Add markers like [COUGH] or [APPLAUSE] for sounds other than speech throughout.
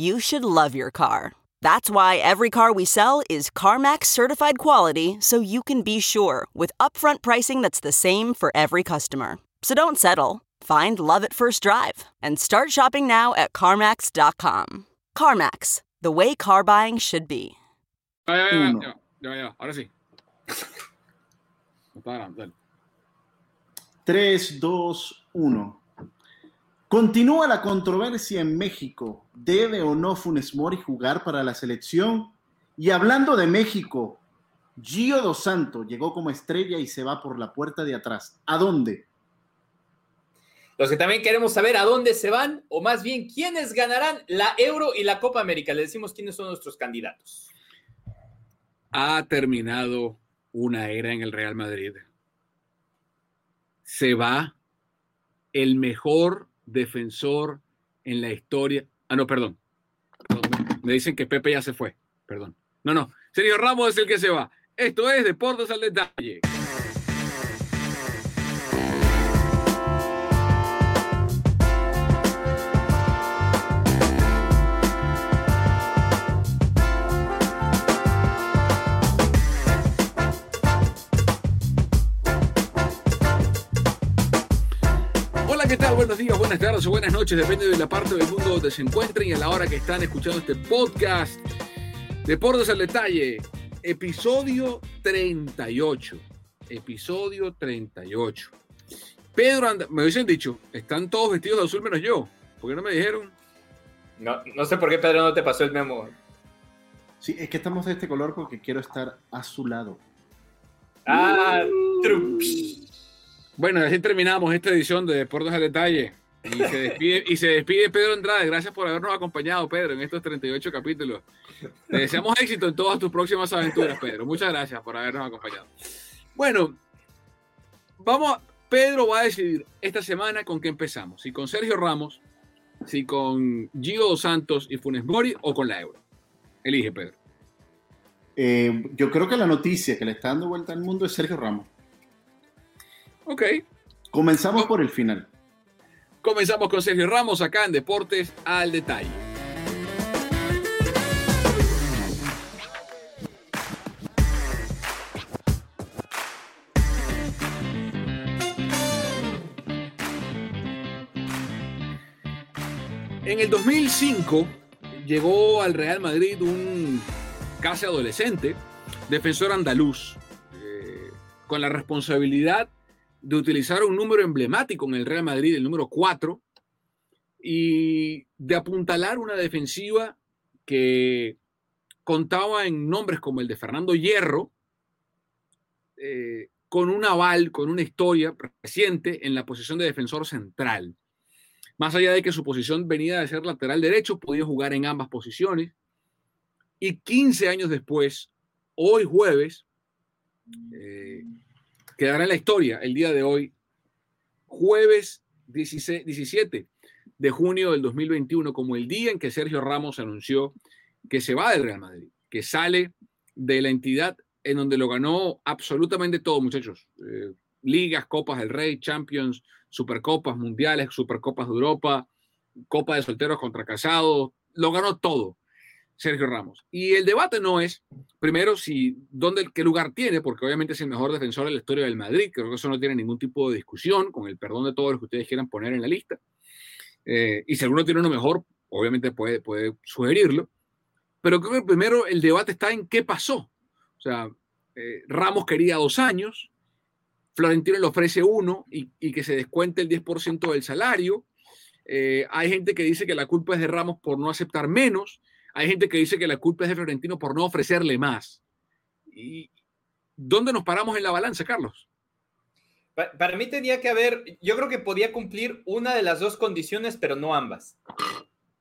you should love your car. That's why every car we sell is CarMax certified quality so you can be sure with upfront pricing that's the same for every customer. So don't settle. Find love at first drive and start shopping now at CarMax.com. CarMax, the way car buying should be. Ya, ya, ya, Uno. ya, ya, ya, ahora sí. No está grabando, dale. 3, 2, 1. Continúa la controversia en México. ¿Debe o no Funes Mori jugar para la selección? Y hablando de México, Gio Dos Santos llegó como estrella y se va por la puerta de atrás. ¿A dónde? Los que también queremos saber a dónde se van, o más bien quiénes ganarán la Euro y la Copa América. Le decimos quiénes son nuestros candidatos. Ha terminado una era en el Real Madrid. Se va el mejor defensor en la historia. Ah, no, perdón. Me dicen que Pepe ya se fue. Perdón. No, no. Sergio Ramos es el que se va. Esto es Deportes al Detalle. Buenos días, buenas tardes o buenas noches, depende de la parte del mundo donde se encuentren y a la hora que están escuchando este podcast. Deportes al detalle, episodio 38. Episodio 38. Pedro anda, me hubiesen dicho, están todos vestidos de azul menos yo. ¿Por qué no me dijeron? No, no sé por qué Pedro no te pasó el memo. Sí, es que estamos de este color porque quiero estar a su lado. Ah, Uh. trups. Bueno, así terminamos esta edición de Deportes al Detalle. Y se despide, y se despide Pedro Andrade. Gracias por habernos acompañado, Pedro, en estos 38 capítulos. Te deseamos éxito en todas tus próximas aventuras, Pedro. Muchas gracias por habernos acompañado. Bueno, vamos, Pedro va a decidir esta semana con qué empezamos. Si con Sergio Ramos, si con Gio Santos y Funes Mori o con la Euro. Elige, Pedro. Eh, yo creo que la noticia que le está dando vuelta al mundo es Sergio Ramos. Ok. Comenzamos por el final. Comenzamos con Sergio Ramos acá en Deportes al Detalle. En el 2005 llegó al Real Madrid un casi adolescente, defensor andaluz, eh, con la responsabilidad de utilizar un número emblemático en el Real Madrid, el número 4, y de apuntalar una defensiva que contaba en nombres como el de Fernando Hierro, eh, con un aval, con una historia reciente en la posición de defensor central. Más allá de que su posición venía de ser lateral derecho, podía jugar en ambas posiciones. Y 15 años después, hoy jueves, eh, quedará en la historia el día de hoy, jueves 16 17 de junio del 2021, como el día en que Sergio Ramos anunció que se va del Real Madrid. que sale de la entidad en donde lo ganó absolutamente todo, muchachos. Eh, ligas, Copas del Rey, Champions, Supercopas Mundiales, Supercopas de Europa, Copa de Solteros contra Casados, lo ganó todo Sergio Ramos. Y el debate no es, primero, si dónde, qué lugar tiene, porque obviamente es el mejor defensor de la historia del Madrid, creo que eso no tiene ningún tipo de discusión, con el perdón de todos los que ustedes quieran poner en la lista. Eh, y si alguno tiene uno mejor, obviamente puede, puede sugerirlo. Pero creo que primero el debate está en qué pasó. O sea, eh, Ramos quería dos años, Florentino le ofrece uno y, que se descuente el 10% del salario. Eh, hay gente que dice que la culpa es de Ramos por no aceptar menos. Hay gente que dice que la culpa es de Florentino por no ofrecerle más. ¿Y dónde nos paramos en la balanza, Carlos? Para mí tenía que haber, yo creo que podía cumplir una de las dos condiciones, pero no ambas.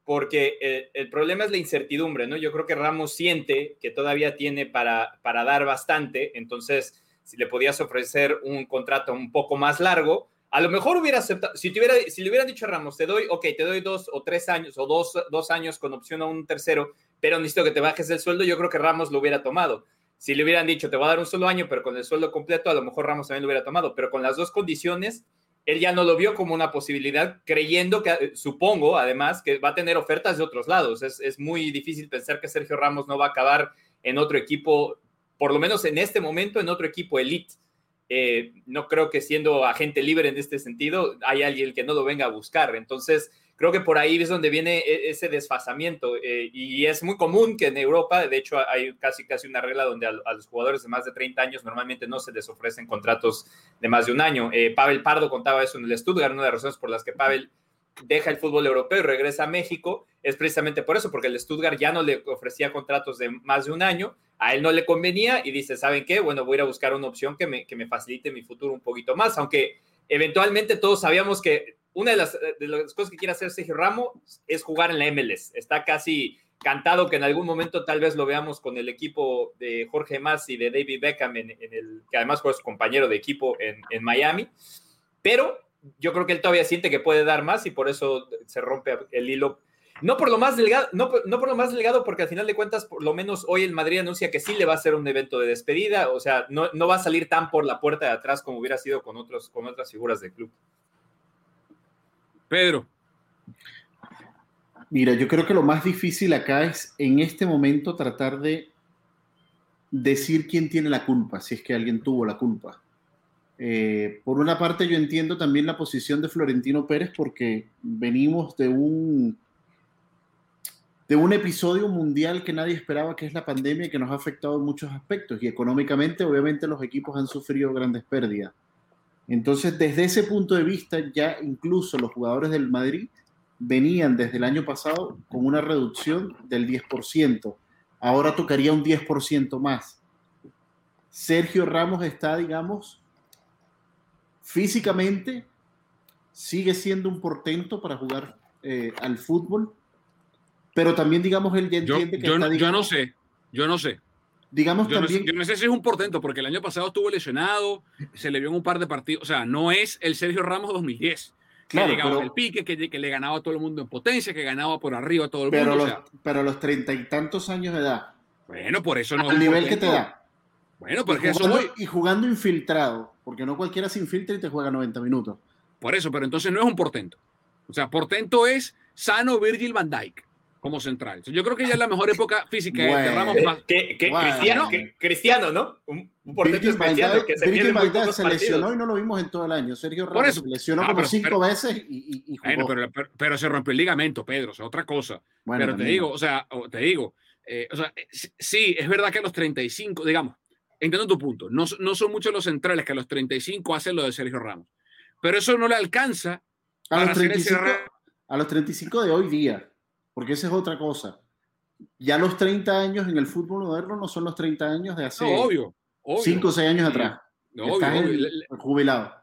Porque eh, el problema es la incertidumbre, ¿no? Yo creo que Ramos siente que todavía tiene para, para dar bastante, entonces si le podías ofrecer un contrato un poco más largo, a lo mejor hubiera aceptado, si, te hubiera, si le hubieran dicho a Ramos, te doy, ok, te doy dos o tres años o dos, dos años con opción a un tercero, pero necesito que te bajes el sueldo, yo creo que Ramos lo hubiera tomado. Si le hubieran dicho, te voy a dar un solo año, pero con el sueldo completo, a lo mejor Ramos también lo hubiera tomado, pero con las dos condiciones, él ya no lo vio como una posibilidad, creyendo que, supongo, además, que va a tener ofertas de otros lados. Es, es muy difícil pensar que Sergio Ramos no va a acabar en otro equipo por lo menos en este momento, en otro equipo elite. Eh, no creo que siendo agente libre en este sentido hay alguien que no lo venga a buscar. Entonces, creo que por ahí es donde viene e, ese desfasamiento. Eh, y es muy común que en Europa, de hecho, hay casi, casi una regla donde a, los jugadores de más de 30 años normalmente no se les ofrecen contratos de más de un año. Eh, Pavel Pardo contaba eso en el Stuttgart, una de las razones por las que Pavel deja el fútbol europeo y regresa a México es precisamente por eso, porque el Stuttgart ya no le ofrecía contratos de más de un año a él no le convenía y dice, ¿saben qué? Bueno, voy a ir a buscar una opción que me, que me facilite mi futuro un poquito más, aunque eventualmente todos sabíamos que una de las, cosas que quiere hacer Sergio Ramos es jugar en la MLS. Está casi cantado que en algún momento tal vez lo veamos con el equipo de Jorge Mas y de David Beckham, que además fue su compañero de equipo en, en Miami, pero yo creo que él todavía siente que puede dar más y por eso se rompe el hilo no por lo más delgado, no, no, por lo más delgado, porque al final de cuentas, por lo menos hoy el Madrid anuncia que sí le va a hacer un evento de despedida, o sea, no, no va a salir tan por la puerta de atrás como hubiera sido con, otros, con otras figuras del club. Pedro. Mira, yo creo que lo más difícil acá es en este momento tratar de decir quién tiene la culpa, si es que alguien tuvo la culpa. Eh, por una parte, yo entiendo también la posición de Florentino Pérez porque venimos de un de un episodio mundial que nadie esperaba, que es la pandemia, que nos ha afectado en muchos aspectos. Y económicamente, obviamente, los equipos han sufrido grandes pérdidas. Entonces, desde ese punto de vista, ya incluso los jugadores del Madrid venían desde el año pasado con una reducción del 10%. Ahora tocaría un 10% más. Sergio Ramos está, digamos, físicamente, sigue siendo un portento para jugar eh, al fútbol pero también, digamos, él ya entiende que yo, está, yo no sé, yo no sé. Digamos yo también. No sé, yo no sé si es un portento, porque el año pasado estuvo lesionado, se le vio en un par de partidos. O sea, no es el Sergio Ramos 2010. Claro, que llegaba el pique, que, que, le ganaba a todo el mundo en potencia, que ganaba por arriba a todo el pero mundo. Los, pero a los treinta y tantos años de edad. Bueno, por eso no. Al nivel que te da. Bueno, porque y jugando, eso Y jugando infiltrado, porque no cualquiera se infiltra y te juega 90 minutos. Por eso, pero entonces no es un portento. O sea, portento es sano Virgil van Dijk como central. Yo creo que ya es la mejor época física bueno, de Ramos. Que, que bueno. cristiano, que, cristiano, ¿no? Un, un portento especial que se pierde muy se lesionó y no lo vimos en todo el año. Sergio Ramos se lesionó ah, como pero, cinco pero, veces y, y, y jugó. Bueno, pero, pero, se rompió el ligamento, Pedro, o sea, otra cosa. Bueno, pero también. te digo, o sea, te digo, eh, o sea, sí, es verdad que a los 35, digamos, entiendo tu punto, no, no son muchos los centrales que a los 35 hacen lo de Sergio Ramos, pero eso no le alcanza a los, 35, a los 35 de hoy día, porque esa es otra cosa ya los 30 años en el fútbol moderno no son los 30 años de hace no, obvio, obvio. 5 o 6 años atrás. No, obvio, jubilado.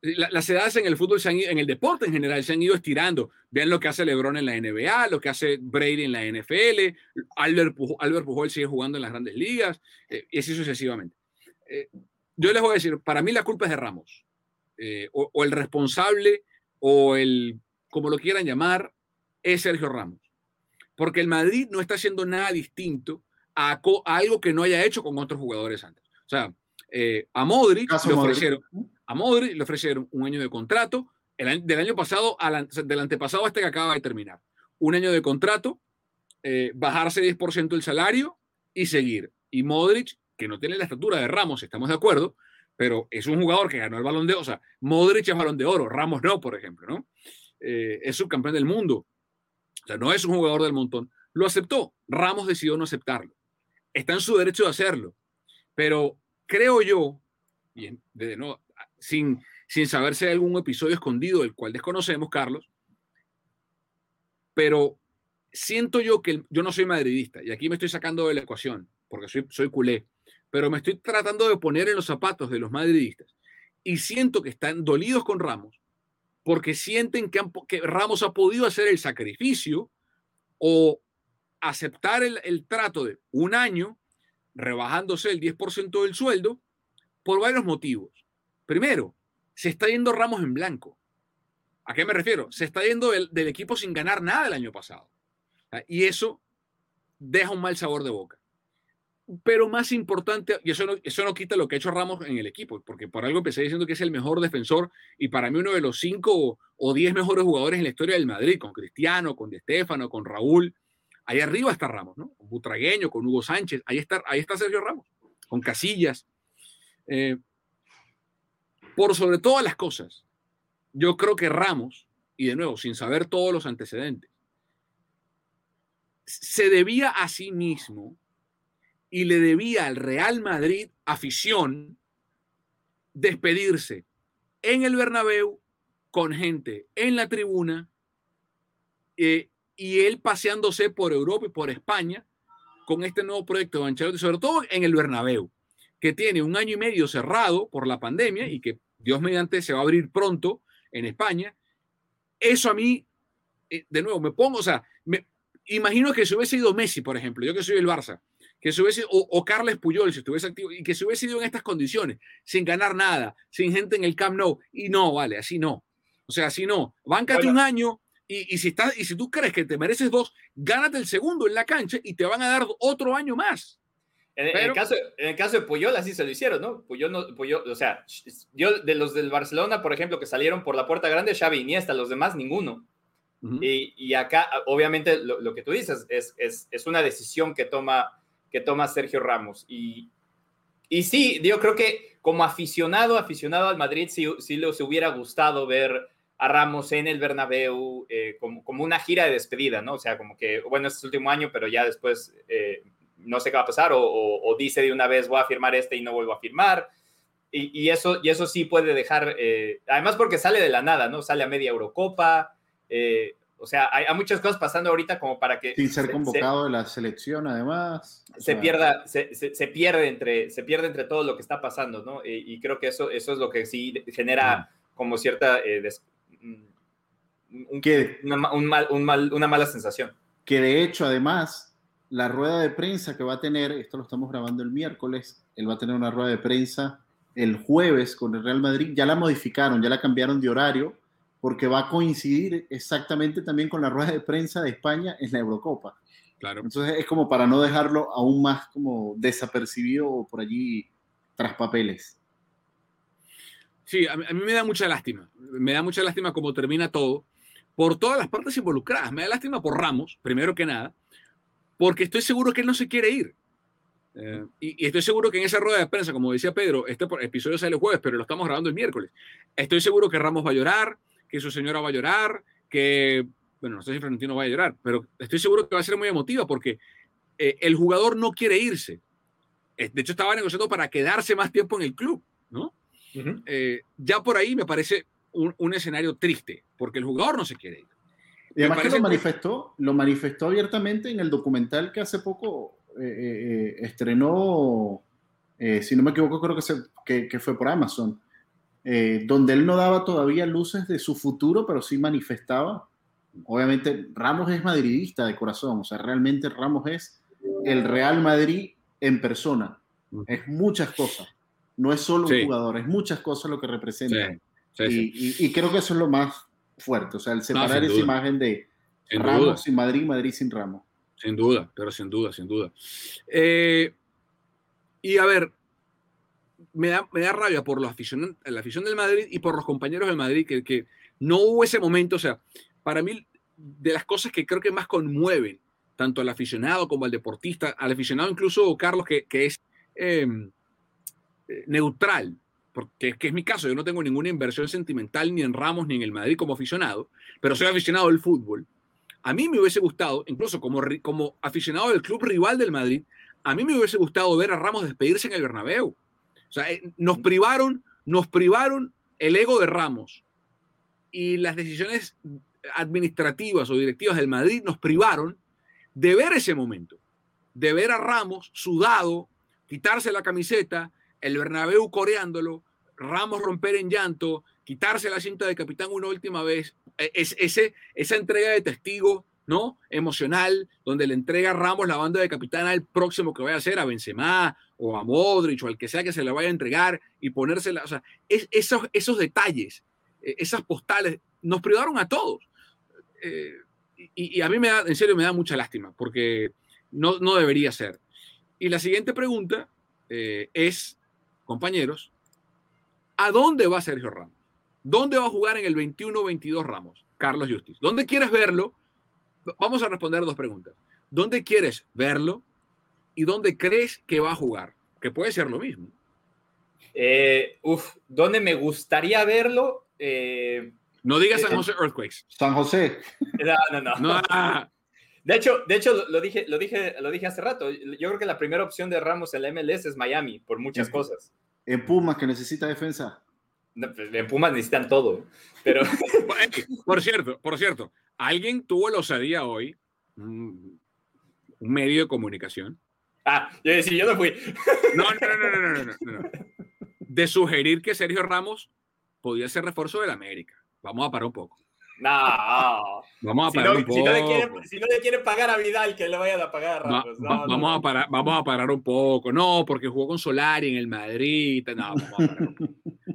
La, las edades en el fútbol, se han ido, en el deporte en general, se han ido estirando. Vean lo que hace LeBron en la NBA, lo que hace Brady en la NFL, Albert Pujol, Albert Pujol sigue jugando en las grandes ligas, eh, y así sucesivamente. Eh, yo les voy a decir, para mí la culpa es de Ramos, eh, o, o el responsable, o el, como lo quieran llamar, es Sergio Ramos porque el Madrid no está haciendo nada distinto a, algo que no haya hecho con otros jugadores antes. O sea, eh, a Modric le ofrecieron, a Modric le ofrecieron un año de contrato, el, del año pasado, al, del antepasado este que acaba de terminar. Un año de contrato, eh, bajarse 10% el salario y seguir. Y Modric, que no tiene la estatura de Ramos, estamos de acuerdo, pero es un jugador que ganó el balón de oro. O sea, Modric es balón de oro, Ramos no, por ejemplo, ¿no? Eh, es subcampeón del mundo. Sea, no es un jugador del montón. Lo aceptó. Ramos decidió no aceptarlo. Está en su derecho de hacerlo. Pero creo yo, sin, sin saber si hay algún episodio escondido del cual desconocemos, Carlos, pero siento yo que yo no soy madridista y aquí me estoy sacando de la ecuación porque soy culé, pero me estoy tratando de poner en los zapatos de los madridistas y siento que están dolidos con Ramos porque sienten que, Ramos ha podido hacer el sacrificio o aceptar el, el trato de un año rebajándose el 10% del sueldo por varios motivos. Primero, se está yendo Ramos en blanco. ¿A qué me refiero? Se está yendo del, equipo sin ganar nada el año pasado. Y eso deja un mal sabor de boca. Pero más importante, y eso no, eso no quita lo que ha hecho Ramos en el equipo, porque por algo empecé diciendo que es el mejor defensor y para mí uno de los cinco o diez mejores jugadores en la historia del Madrid, con Cristiano, con De Stefano, con Raúl. Ahí arriba está Ramos, ¿no? Con Butragueño, con Hugo Sánchez, ahí está, ahí está Sergio Ramos, con Casillas. Eh, por sobre todas las cosas, yo creo que Ramos, y de nuevo, sin saber todos los antecedentes, se debía a sí mismo y le debía al Real Madrid afición despedirse en el Bernabéu con gente en la tribuna eh, y él paseándose por Europa y por España con este nuevo proyecto de Ancelotti, sobre todo en el Bernabéu, que tiene un año y medio cerrado por la pandemia y que Dios mediante se va a abrir pronto en España. Eso a mí, eh, de nuevo, me pongo, o sea, me, imagino que si hubiese ido Messi, por ejemplo, yo que soy el Barça, que se hubiese, o, o, Carles Puyol, si estuviese activo, y que se hubiese ido en estas condiciones, sin ganar nada, sin gente en el Camp Nou, y no, vale, así no. O sea, así no. Báncate un año, y, y, si estás, y si tú crees que te mereces dos, gánate el segundo en la cancha y te van a dar otro año más. En, el caso, en el caso de Puyol, así se lo hicieron, ¿no? Puyol, no, Puyol, o sea, yo de los del Barcelona, por ejemplo, que salieron por la puerta grande, Xavi, Iniesta, los demás, ninguno. y, y, acá, obviamente, lo, lo, que tú dices es, es, es, una decisión que toma, que toma Sergio Ramos. Y, y sí, yo creo que como aficionado, aficionado al Madrid, sí, sí les hubiera gustado ver a Ramos en el Bernabéu eh, como, como, una gira de despedida, ¿no? O sea, como que, bueno, este es el último año, pero ya después eh, no sé qué va a pasar, o, dice de una vez voy a firmar este y no vuelvo a firmar. Y, eso, y eso sí puede dejar, eh, además porque sale de la nada, ¿no? Sale a media Eurocopa, o sea, hay, hay, muchas cosas pasando ahorita como para que... Sin ser convocado se, de la selección, además. Se, sea... pierda, se, se, se, pierde entre, se pierde entre todo lo que está pasando, ¿no? Y, y creo que eso, eso es lo que sí genera como cierta... Eh, des, un, que, una, un mal, un mal, una mala sensación. Que de hecho, además, la rueda de prensa que va a tener, esto lo estamos grabando el miércoles, él va a tener una rueda de prensa el jueves con el Real Madrid, ya la modificaron, ya la cambiaron de horario, porque va a coincidir exactamente también con la rueda de prensa de España en la Eurocopa. Claro. Entonces es como para no dejarlo aún más como desapercibido o por allí tras papeles. Sí, a mí, a mí me da mucha lástima, me da mucha lástima cómo termina todo, por todas las partes involucradas, me da lástima por Ramos, primero que nada, porque estoy seguro que él no se quiere ir. Eh, y, y, estoy seguro que en esa rueda de prensa, como decía Pedro, este episodio sale el jueves, pero lo estamos grabando el miércoles. Estoy seguro que Ramos va a llorar, que su señora va a llorar, que, bueno, no sé si Florentino va a llorar, pero estoy seguro que va a ser muy emotiva porque eh, el jugador no quiere irse. De hecho, estaba negociando para quedarse más tiempo en el club, ¿no? Uh -huh. eh, ya por ahí me parece un, un escenario triste, porque el jugador no se quiere ir. Y además que lo manifestó, lo manifestó abiertamente en el documental que hace poco eh, estrenó, si no me equivoco, creo que, se, que, que fue por Amazon, eh, donde él no daba todavía luces de su futuro, pero sí manifestaba. Obviamente, Ramos es madridista de corazón, o sea, realmente Ramos es el Real Madrid en persona. Es muchas cosas, no es solo sí. un jugador, es muchas cosas lo que representa. Sí, sí, y, y, y creo que eso es lo más fuerte, o sea, el separar no, esa imagen de sin Ramos duda. sin Madrid, Madrid sin Ramos. Sin duda, pero sin duda, sin duda. Eh, y a ver, me da, me da rabia por la afición, la afición del Madrid y por los compañeros del Madrid, que, que no hubo ese momento. O sea, para mí, de las cosas que creo que más conmueven, tanto al aficionado como al deportista, al aficionado incluso Carlos, que, que es em, eh, neutral, porque es que es mi caso, yo no tengo ninguna inversión sentimental ni en Ramos ni en el Madrid como aficionado, pero soy aficionado del fútbol. A mí me hubiese gustado, incluso como, como aficionado del club rival del Madrid, a mí me hubiese gustado ver a Ramos despedirse en el Bernabéu. O sea, eh, nos privaron, nos privaron el ego de Ramos y las decisiones administrativas o directivas del Madrid nos privaron de ver ese momento, de ver a Ramos sudado, quitarse la camiseta, el Bernabéu coreándolo, Ramos romper en llanto, quitarse la cinta de capitán una última vez, e, es, ese, esa entrega de testigo ¿no? emocional, donde le entrega a Ramos la banda de capitán al próximo que vaya a ser, a Benzema o a Modric o al que sea que se le vaya a entregar y ponérsela, o sea, es, esos, esos detalles, e, esas postales, nos privaron a todos. Eh, y, a mí me da, en serio, me da mucha lástima, porque no, no debería ser. Y la siguiente pregunta eh, es, compañeros, ¿a dónde va Sergio Ramos? ¿Dónde va a jugar en el 21-22 Ramos? Carlos Justiz. ¿Dónde quieres verlo? Vamos a responder dos preguntas. ¿Dónde quieres verlo? ¿Y dónde crees que va a jugar? Que puede ser lo mismo. Eh, uf, ¿dónde me gustaría verlo? Eh, no digas San José Earthquakes. San José. No, no, no. De hecho, de hecho lo, dije, lo, dije, lo dije hace rato. Yo creo que la primera opción de Ramos en la MLS es Miami, por muchas cosas. En Pumas, que necesita defensa. Pues, en Pumas necesitan todo. Pero. [LAUGHS] por cierto, por cierto, alguien tuvo la osadía hoy, un medio de comunicación. Ah, yo decía, yo no fui. No, no, no, no, no, no, no. De sugerir que Sergio Ramos podía ser refuerzo del América. Vamos a parar un poco. No. Vamos a parar un poco. Si no, le quieren, pagar a Vidal, que le vayan a pagar a Ramos. vamos, A parar, vamos a parar un poco. No, porque jugó con Solari en el Madrid. No, vamos a parar un poco.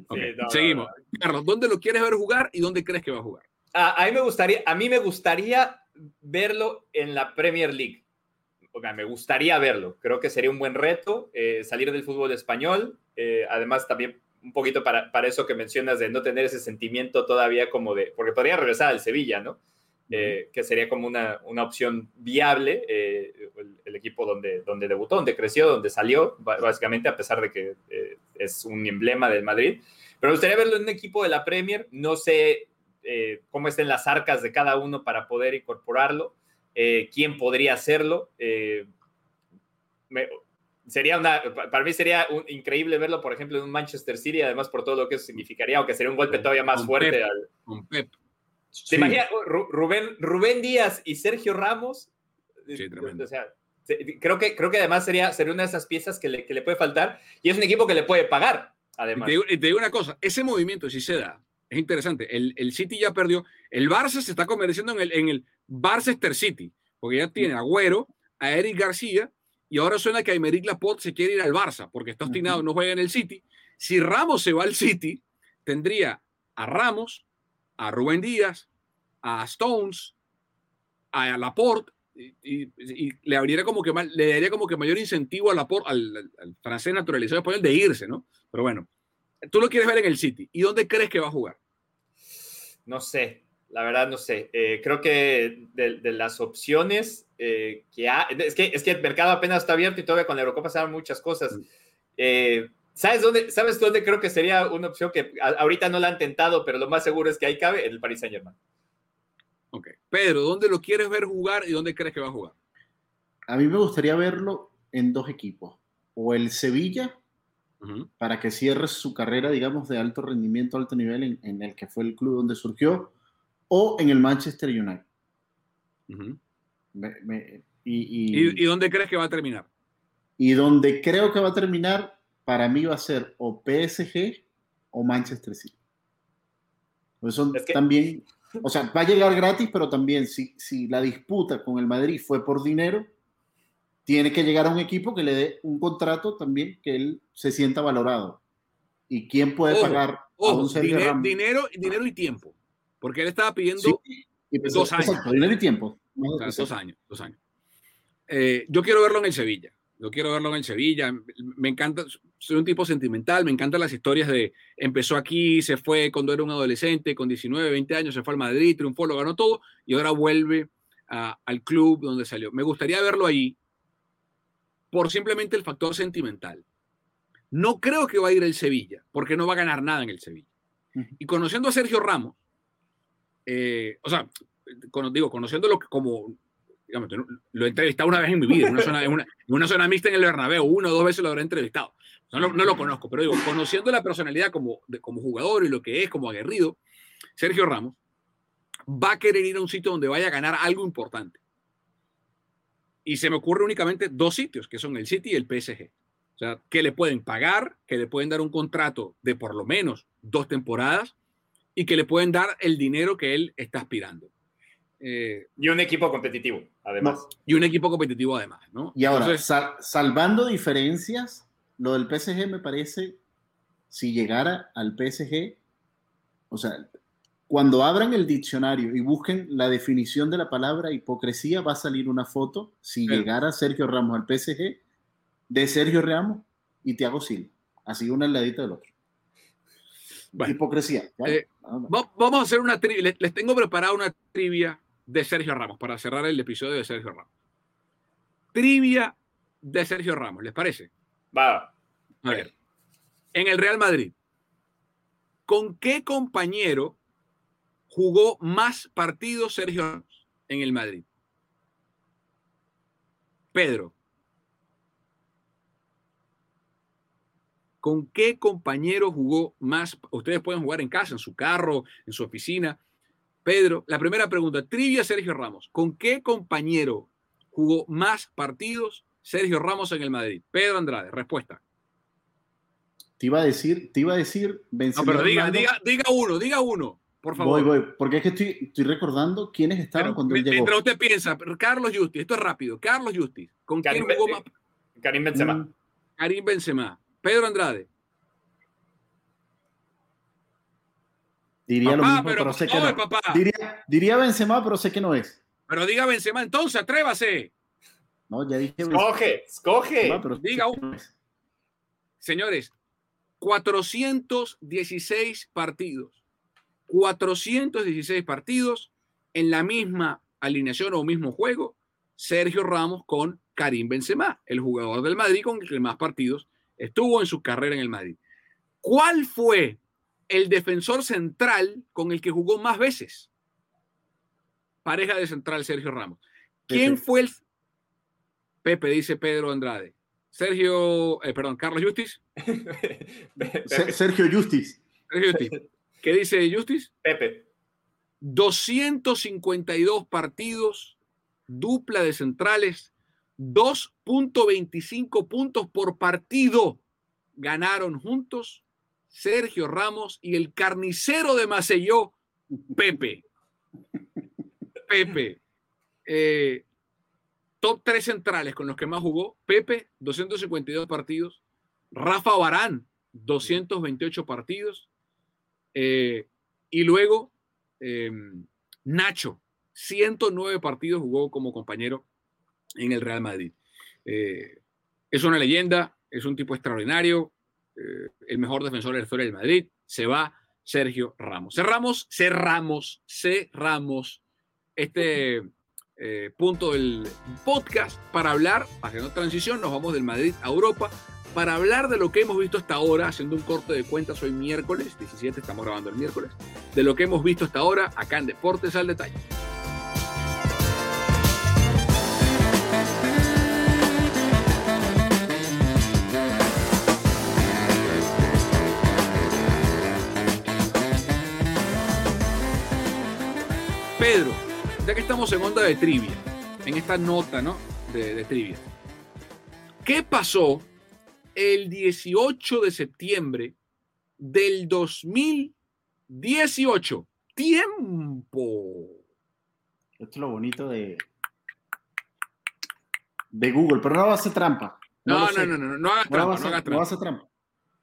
[LAUGHS] seguimos. Carlos, ¿dónde lo quieres ver jugar y dónde crees que va a jugar? A, mí, me gustaría, a mí me gustaría verlo en la Premier League. Me gustaría verlo. Creo que sería un buen reto eh, salir del fútbol español. Eh, además, también un poquito para, para, eso que mencionas de no tener ese sentimiento todavía como de, porque podría regresar al Sevilla, ¿no? Eh, que sería como una, una opción viable, el, equipo donde, donde debutó, donde creció, donde salió, básicamente, a pesar de que es un emblema del Madrid. Pero me gustaría verlo en un equipo de la Premier, no sé cómo estén las arcas de cada uno para poder incorporarlo, quién podría hacerlo. Me, sería una, para mí sería increíble verlo, por ejemplo, en un Manchester City, además por todo lo que eso significaría, aunque sería un golpe todavía más fuerte. al, Pep. ¿Te imaginas Rubén, Rubén Díaz y Sergio Ramos? Sí, tremendo. O sea, creo que, creo que además sería, sería una de esas piezas que le, que le puede faltar y es un equipo que le puede pagar, además. Y te, digo, una cosa, ese movimiento si se da, es interesante, el, el, City ya perdió, el Barça se está convirtiendo en el, en el Barcester City, porque ya tiene a Agüero, a Eric García, y ahora suena que Aymeric Laporte se quiere ir al Barça porque está obstinado, no juega en el City. Si Ramos se va al City, tendría a Ramos, a Rubén Díaz, a Stones, a Laporte, y, le abriría como que le daría como que mayor incentivo a Laporte, al, francés naturalizado español de irse, ¿no? Pero bueno, tú lo quieres ver en el City. ¿Y dónde crees que va a jugar? No sé, la verdad no sé. Eh, creo que de, las opciones eh, que hay, es que, es que el mercado apenas está abierto y todavía con la Eurocopa pasaron muchas cosas. Mm. Eh, ¿sabes, dónde, ¿Sabes dónde creo que sería una opción que ahorita no la han tentado, pero lo más seguro es que ahí cabe? En el Paris Saint Germain. Ok. Pedro, ¿dónde lo quieres ver jugar y dónde crees que va a jugar? A mí me gustaría verlo en dos equipos. O el Sevilla, para que cierre su carrera, digamos, de alto rendimiento, alto nivel, en, en el que fue el club donde surgió o en el Manchester United. y, dónde crees que va a terminar? Y donde creo que va a terminar, para mí va a ser o PSG o Manchester City. Pues son también, o sea, va a llegar gratis, pero también si, si la disputa con el Madrid fue por dinero, tiene que llegar a un equipo que le dé un contrato también que él se sienta valorado. ¿Y quién puede pagar a un dinero, dinero y tiempo. Porque él estaba pidiendo pues, dos años. dinero y tiempo. dos años, dos años. Eh, yo quiero verlo en el Sevilla. Yo quiero verlo en el Sevilla. Me encanta, soy un tipo sentimental, me encantan las historias de empezó aquí, se fue cuando era un adolescente, con 19, 20 años, se fue al Madrid, triunfó, lo ganó todo y ahora vuelve al club donde salió. Me gustaría verlo ahí por simplemente el factor sentimental. No creo que va a ir el Sevilla, porque no va a ganar nada en el Sevilla. Y conociendo a Sergio Ramos, eh, o sea, digo, conociéndolo como, digamos, lo he entrevistado una vez en mi vida, en una zona, en una, zona mixta en el Bernabéu, una o dos veces lo habré entrevistado. No lo, no lo conozco, pero digo, conociendo la personalidad como, como jugador y lo que es, como aguerrido, Sergio Ramos va a querer ir a un sitio donde vaya a ganar algo importante. Y se me ocurre únicamente dos sitios, que son el City y el PSG. O sea, que le pueden pagar, que le pueden dar un contrato de por lo menos dos temporadas y que le pueden dar el dinero que él está aspirando. Eh, y un equipo competitivo, además. Y un equipo competitivo, además, ¿no? Y ahora, salvando diferencias, lo del PSG me parece, si llegara al PSG, o sea, cuando abran el diccionario y busquen la definición de la palabra hipocresía, va a salir una foto, si llegara Sergio Ramos al PSG, de Sergio Ramos y Thiago Silva. Así uno al ladito del otro. Hipocresía. Eh, vamos a hacer una trivia. Les, tengo preparada una trivia de Sergio Ramos para cerrar el episodio de Sergio Ramos. Trivia de Sergio Ramos, ¿les parece? Va. A ver. En el Real Madrid, ¿con qué compañero jugó más partidos Sergio Ramos en el Madrid? Pedro. ¿Con qué compañero jugó más? Ustedes pueden jugar en casa, en su carro, en su oficina. Pedro, la primera pregunta, trivia Sergio Ramos. ¿Con qué compañero jugó más partidos Sergio Ramos en el Madrid? Pedro Andrade, respuesta. Te iba a decir, te iba a decir No, pero diga, diga, diga uno, diga uno, por favor. Voy, voy, porque es que estoy, estoy recordando quiénes estaban cuando él llegó. Mientras usted piensa, Carlos Justi, esto es rápido, Carlos Justi, ¿con quién jugó más? Karim Benzema. Mm. Karim Benzema. Pedro Andrade. Diría lo mismo, pero, sé que no. Diría, diría, Benzema, pero sé que no es. Pero diga Benzema entonces, atrévase. No, ya dije. Escoge, escoge. diga uno. Señores, 416 partidos. 416 partidos en la misma alineación o mismo juego. Sergio Ramos con Karim Benzema, el jugador del Madrid con el que más partidos estuvo en su carrera en el Madrid. ¿Cuál fue el defensor central con el que jugó más veces? Pareja de central Sergio Ramos. ¿Quién fue el Pepe dice Pedro Andrade? Sergio, eh, perdón, Carlos Justis. [LAUGHS] Sergio Justis. Sergio Justis. ¿Qué dice Justis? Pepe. 252 partidos, dupla de centrales, 2.25 puntos por partido ganaron juntos Sergio Ramos y el carnicero de Macelló, Pepe. [LAUGHS] Pepe. Eh, top 3 centrales con los que más jugó. Pepe, 252 partidos. Rafa Barán, 228 partidos. Eh, y luego em, Nacho, 109 partidos jugó como compañero en el Real Madrid. Eh, es una leyenda, es un tipo extraordinario, eh, el mejor defensor de la historia del Madrid. Se va Sergio Ramos. Cerramos, cerramos, cerramos este eh, punto del podcast para hablar, haciendo transición, nos vamos del Madrid a Europa para hablar de lo que hemos visto hasta ahora, haciendo un corte de cuentas hoy miércoles 17, estamos grabando el miércoles, de lo que hemos visto hasta ahora acá en Deportes al Detalle. Pedro, ya que estamos en onda de trivia, en esta nota ¿no? de, de trivia, ¿qué pasó el 18 de septiembre del 2018? Tiempo. Esto es lo bonito de, de Google, pero no va a hacer trampa. No, no, no, no, no, no, hagas trampa, no, hagas trampa. No hacer trampa.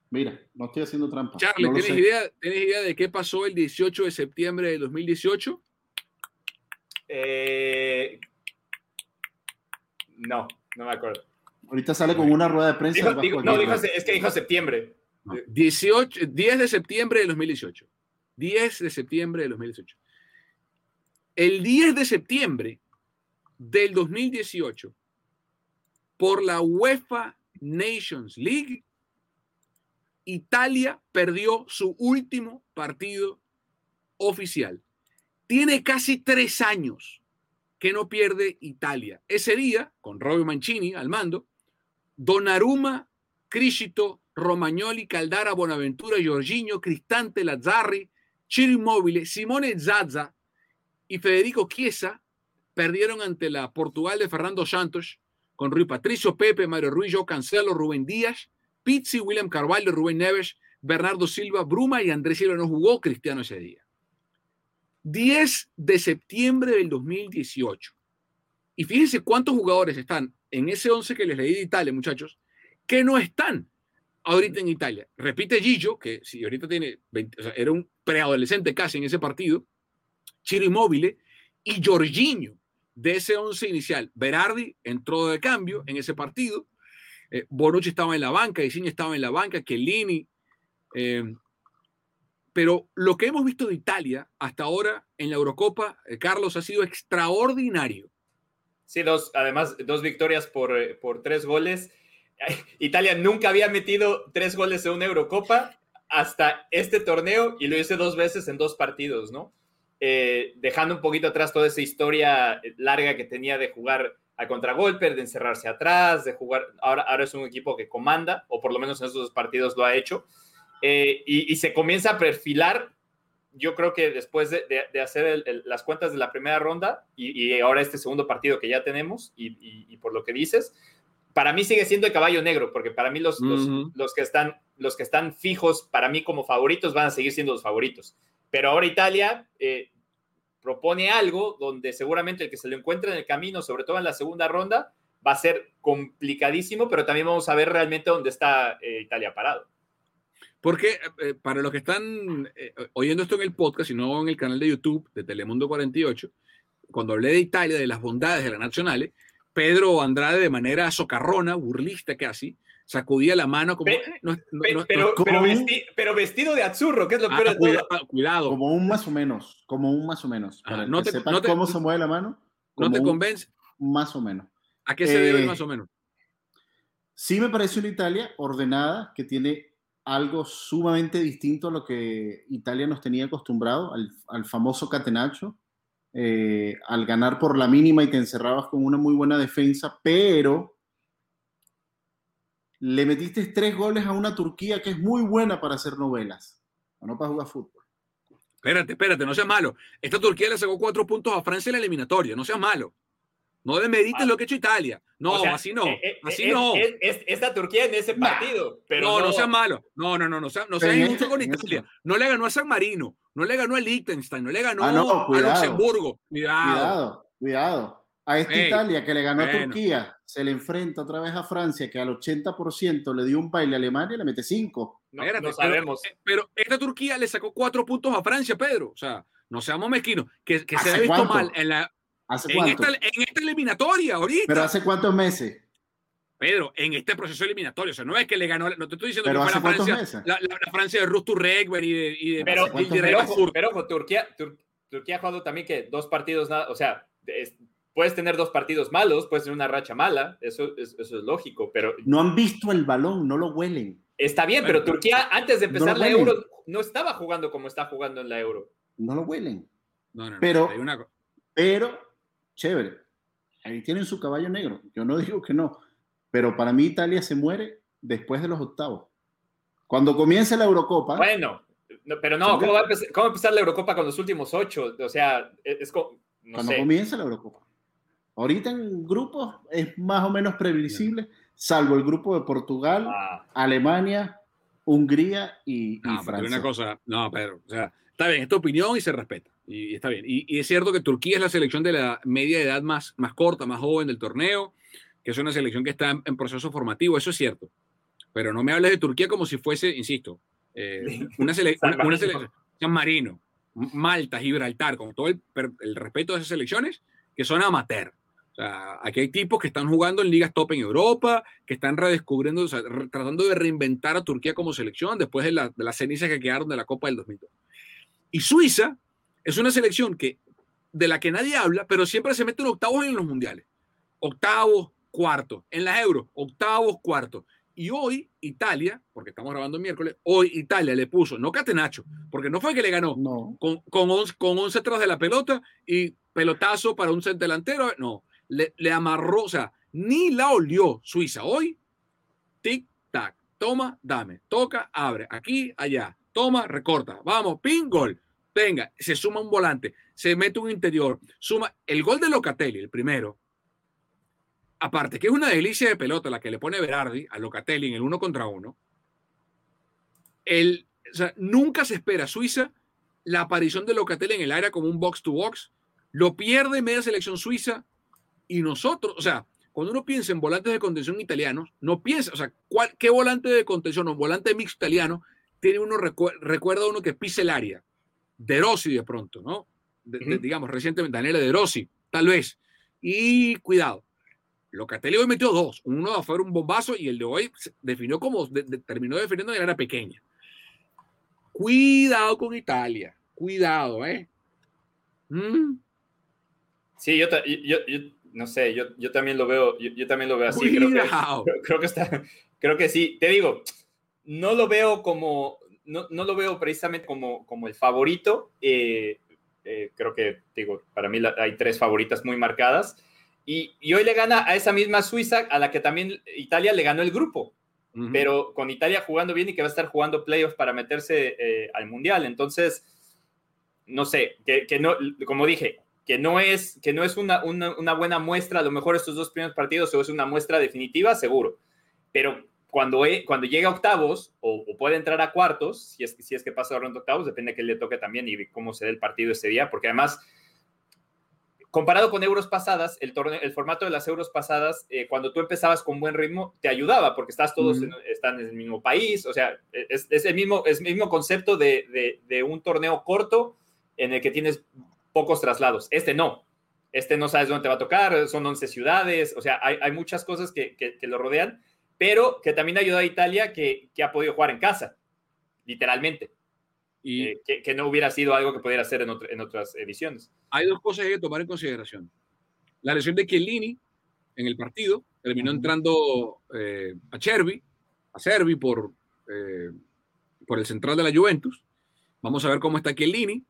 Mira, no estoy haciendo trampa. Charlie, ¿tienes, idea, ¿tienes idea de qué pasó el 18 de septiembre de 2018? Eh, No, no me acuerdo. Ahorita sale con una rueda de prensa. Dijo- dijo- no, dijo, es que dijo septiembre. 18, 10 de septiembre de 2018. 10 de septiembre de 2018. El 10 de septiembre del 2018, por la UEFA Nations League, Italia perdió su último partido oficial. Tiene casi tres años que no pierde Italia. Ese día, con Robin Mancini al mando, Donnarumma, Criscito, Romagnoli, Caldara, Bonaventura, Giorginio, Cristante, Lazzarri, Ciro Immobile, Simone Zazza y Federico Chiesa perdieron ante la Portugal de Fernando Santos con Rui Patricio, Pepe, Mario Ruiz, Joe Cancelo, Rubén Díaz, Pizzi, William Carvalho, Rubén Neves, Bernardo Silva, Bruma y Andrés Silva no jugó Cristiano ese día. 10 de septiembre del 2018. Y fíjense cuántos jugadores están en ese 11 que les leí de Italia, muchachos, que no están ahorita en Italia. Repite Gillo, que si ahorita tiene 20, o sea, era un preadolescente casi en ese partido, Chiro Immobile y Jorginho de ese 11 inicial. Berardi entró de cambio en ese partido. Eh, estaba en la banca, Insigne estaba en la banca, Chiellini. eh, pero lo que hemos visto de Italia hasta ahora en la Eurocopa, eh, Carlos, ha sido extraordinario. Sí, dos, además, dos victorias por, eh, por tres goles. Italia nunca había metido tres goles en una Eurocopa hasta este torneo y lo hice dos veces en dos partidos, ¿no? Eh, dejando un poquito atrás toda esa historia larga que tenía de jugar a contragolpe, de encerrarse atrás, de jugar. Ahora, ahora es un equipo que comanda, o por lo menos en esos dos partidos lo ha hecho. Eh, y, y se comienza a perfilar yo creo que después de, de, de hacer el, el, las cuentas de la primera ronda y, y, ahora este segundo partido que ya tenemos, y, y, y, por lo que dices, para mí sigue siendo el caballo negro, porque para mí los, uh -huh. los, los, que están, los que están fijos, para mí como favoritos, van a seguir siendo los favoritos. Pero ahora Italia eh, propone algo donde seguramente el que se lo encuentre en el camino, sobre todo en la segunda ronda, va a ser complicadísimo, pero también vamos a ver realmente dónde está eh, Italia parado. Porque eh, para los que están eh, oyendo esto en el podcast y no en el canal de YouTube de Telemundo 48, cuando hablé de Italia, de las bondades de las nacionales, Pedro Andrade de manera socarrona, burlista casi, sacudía la mano como... Pe, no, no, pe, no, pero, pero, vesti, pero, vestido de azurro, que es lo peor ah, de cuidado, todo. Cuidado. Como un más o menos, como un más o menos. Para no que te, sepan no te, cómo se mueve la mano. ¿No te un convence? Más o menos. ¿A qué se debe Eh, más o menos? Sí me parece una Italia ordenada, que tiene algo sumamente distinto a lo que Italia nos tenía acostumbrado, al, al famoso catenacho, eh, al ganar por la mínima y te encerrabas con una muy buena defensa, pero le metiste tres goles a una Turquía que es muy buena para hacer novelas, no para jugar fútbol. Espérate, espérate, no seas malo. Esta Turquía le sacó cuatro puntos a Francia en la eliminatoria, no seas malo. No demerites Ah. lo que ha hecho Italia. No, O sea, así no. eh, eh, así es- no. es- es- esta Turquía en ese partido, pero no, no, no, seas malo. No, no, no, no seas, no seas En injusto con Italia. No le ganó a San Marino, no le ganó a Liechtenstein, no le ganó Ah, no, a. Luxemburgo. Cuidado. Cuidado, cuidado. A esta Ey, Italia que le ganó a. Turquía, se le enfrenta otra vez a Francia, que al 80% le dio un baile a Alemania y le mete 5. no, Espérate, no sabemos. Pero, eh, pero esta Turquía le sacó cuatro puntos a Francia, Pedro. O sea, no seamos mezquinos. Que, que se ¿Hace ha visto cuánto? mal en, la, ¿Hace en, esta, en esta eliminatoria ahorita. Pero hace cuántos meses. Pedro, en este proceso eliminatorio. O sea, no es que le ganó. No te estoy diciendo Pero que fue ¿hace la Francia, la, la- la Francia de Rustu Regber y de, y de, Pero, y de ¿cuántos Real pero, ojo, Sur. pero ojo, Turquía, Tur- Turquía ha jugado también que dos partidos, nada, o sea, es- puedes tener dos partidos malos, puedes tener una racha mala, eso, es- eso es lógico, pero No han visto el balón, no lo huelen. está bien, pero Turquía antes de empezar no la huelen. Euro no estaba jugando como está jugando en la Euro. No lo huelen. No, no, no, pero- hay una co- Pero, chévere. Ahí tienen su caballo negro. Yo no [LAUGHS] digo que no. Pero para mí Italia se muere después de los octavos. Cuando comience la Eurocopa, Bueno, no, pero no, ¿cómo va, a empezar, cómo va a empezar la Eurocopa con los últimos ocho? O sea, es, es como, no cuando sé. comience la Eurocopa. Ahorita en grupos es más o menos previsible, salvo el grupo de Portugal, Ah, Alemania, Hungría y, y No, pero Francia. una cosa, no, Pedro, o sea, está bien, es tu opinión y se respeta. Y, está bien. Y, y es cierto que Turquía es la selección de la media de edad más, más corta, más joven del torneo, que es una selección que está en, en proceso formativo, eso es cierto. Pero no me hables de Turquía como si fuese, insisto, eh, una, sele- [LAUGHS] San una- una Marino. selección, San Marino, Malta, Gibraltar, con todo el, el respeto de esas selecciones, que son amateur. O sea, aquí hay tipos que están jugando en ligas top en Europa, que están redescubriendo, o sea, tratando de reinventar a Turquía como selección después de, la, de las cenizas que quedaron de la Copa del 2002. Y Suiza es una selección que, de la que nadie habla, pero siempre se mete en octavos en los mundiales. Octavos, cuartos. En las euros, octavos, cuartos. Y hoy Italia, porque estamos grabando el miércoles, hoy Italia le puso, no Catenacho, porque no fue que le ganó con, con, 11, con 11 tras de la pelota y pelotazo para un delantero, no, le, le amarró, o sea, ni la olió Suiza. Hoy, tic, tac, toma, dame, toca, abre, aquí, allá, toma, recorta, vamos, pin, gol. Venga, se suma un volante, se mete un interior, suma el gol de Locatelli, el primero, aparte que es una delicia de pelota la que le pone Berardi a Locatelli en el uno contra uno, el, nunca se espera Suiza la aparición de Locatelli en el área como un box to box, lo pierde media selección suiza y nosotros, o sea, cuando uno piensa en volantes de contención italianos, no piensa, o sea, ¿cuál, ¿qué volante de contención o volante mixto italiano tiene uno, recuerda uno que pisa el área? De Rossi de pronto, ¿no? digamos, recientemente, Daniele De Rossi, tal vez. Y cuidado, Locatelli hoy metió dos. Uno de un bombazo y el de hoy definió como terminó definiendo de era pequeña. Cuidado con Italia. Cuidado, ¿eh? Mm. Sí, yo, no sé, yo, también lo veo, yo, también lo veo así. Creo que, [LAUGHS] creo, que está, creo que sí. Te digo, no lo veo como, no, no lo veo precisamente como, como el favorito. Eh, eh, creo que, digo, para mí hay tres favoritas muy marcadas. Y, hoy le gana a esa misma Suiza, a la que también Italia le ganó el grupo, pero con Italia jugando bien y que va a estar jugando playoffs para meterse eh, al Mundial. Entonces, no sé, que, no, como dije, que no es, que no es una, una, buena muestra, a lo mejor estos dos primeros partidos, o es una muestra definitiva, seguro. Pero cuando, cuando llega a octavos o, puede entrar a cuartos, si es, si es que pasa ronda octavos, depende de que le toque también y cómo se dé el partido ese día, porque además comparado con euros pasadas, el, el formato de las euros pasadas, eh, cuando tú empezabas con buen ritmo, te ayudaba porque estás todos en, están en el mismo país, o sea, es, el, mismo, es el mismo concepto de, de, un torneo corto en el que tienes pocos traslados. Este no, este no sabes dónde te va a tocar, son 11 ciudades, o sea, hay, hay muchas cosas que, que, lo rodean, pero que también ayuda a Italia que, que ha podido jugar en casa, literalmente. Y eh, que, no hubiera sido algo que pudiera hacer en, en, otras ediciones. Hay dos cosas que hay que tomar en consideración. La lesión de Chiellini en el partido, terminó entrando eh, a Chervi, a Servi por, eh, por el central de la Juventus. Vamos a ver cómo está Chiellini.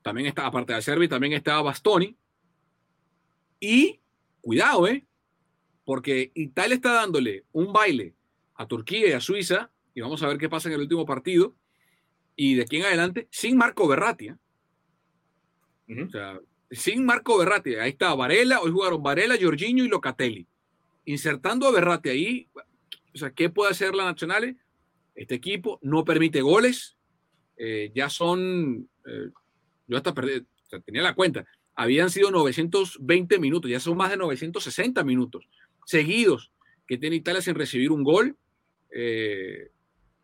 También está, aparte de Servi, también estaba Bastoni. Y cuidado, ¿eh? Porque Italia está dándole un baile a Turquía y a Suiza. Y vamos a ver qué pasa en el último partido y de aquí en adelante sin Marco Berratti. ¿eh? O sea, sin Marco Berratti. Ahí está Varela, hoy jugaron Varela, Giorginio y Locatelli. Insertando a Berratti ahí, o sea, ¿qué puede hacer la Nacional? Este equipo no permite goles. Eh, ya son, eh, yo hasta perdí, o sea, tenía la cuenta, habían sido 920 minutos, ya son más de 960 minutos seguidos que tiene Italia sin recibir un gol. en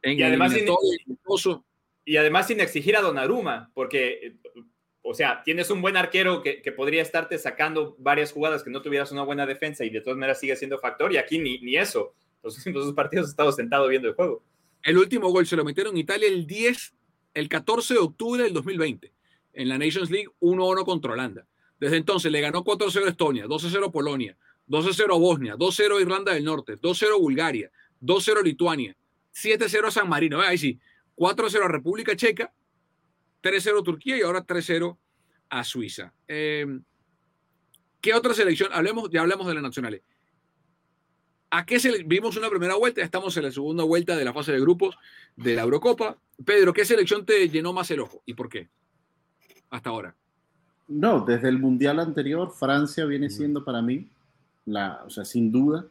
y además, y además sin exigir a Donnarumma, porque, o sea, tienes un buen arquero que, podría estarte sacando varias jugadas que no tuvieras una buena defensa y de todas maneras sigue siendo factor, y aquí ni, ni eso. [LAUGHS] Los últimos dos partidos he estado sentado viendo el juego. El último gol se lo metieron en Italia el 10, el 14 de octubre del 2020, en la Nations League 1-1 contra Holanda. Desde entonces le ganó 4-0 a Estonia, 2-0 a Polonia, 2-0 a Bosnia, 2-0 a Irlanda del Norte, 2-0 a Bulgaria, 2-0 a Lituania, 7-0 a San Marino. Ahí sí, 4-0 a República Checa, 3-0 Turquía y ahora 3-0 a Suiza. Em, ¿Qué otra selección? Hablemos, ya hablamos de las nacionales. ¿A qué se vimos una primera vuelta? Estamos en la segunda vuelta de la fase de grupos de la Eurocopa. Pedro, ¿qué selección te llenó más el ojo y por qué? Hasta ahora. No, desde el mundial anterior, Francia viene siendo para mí, la, o sea, sin duda,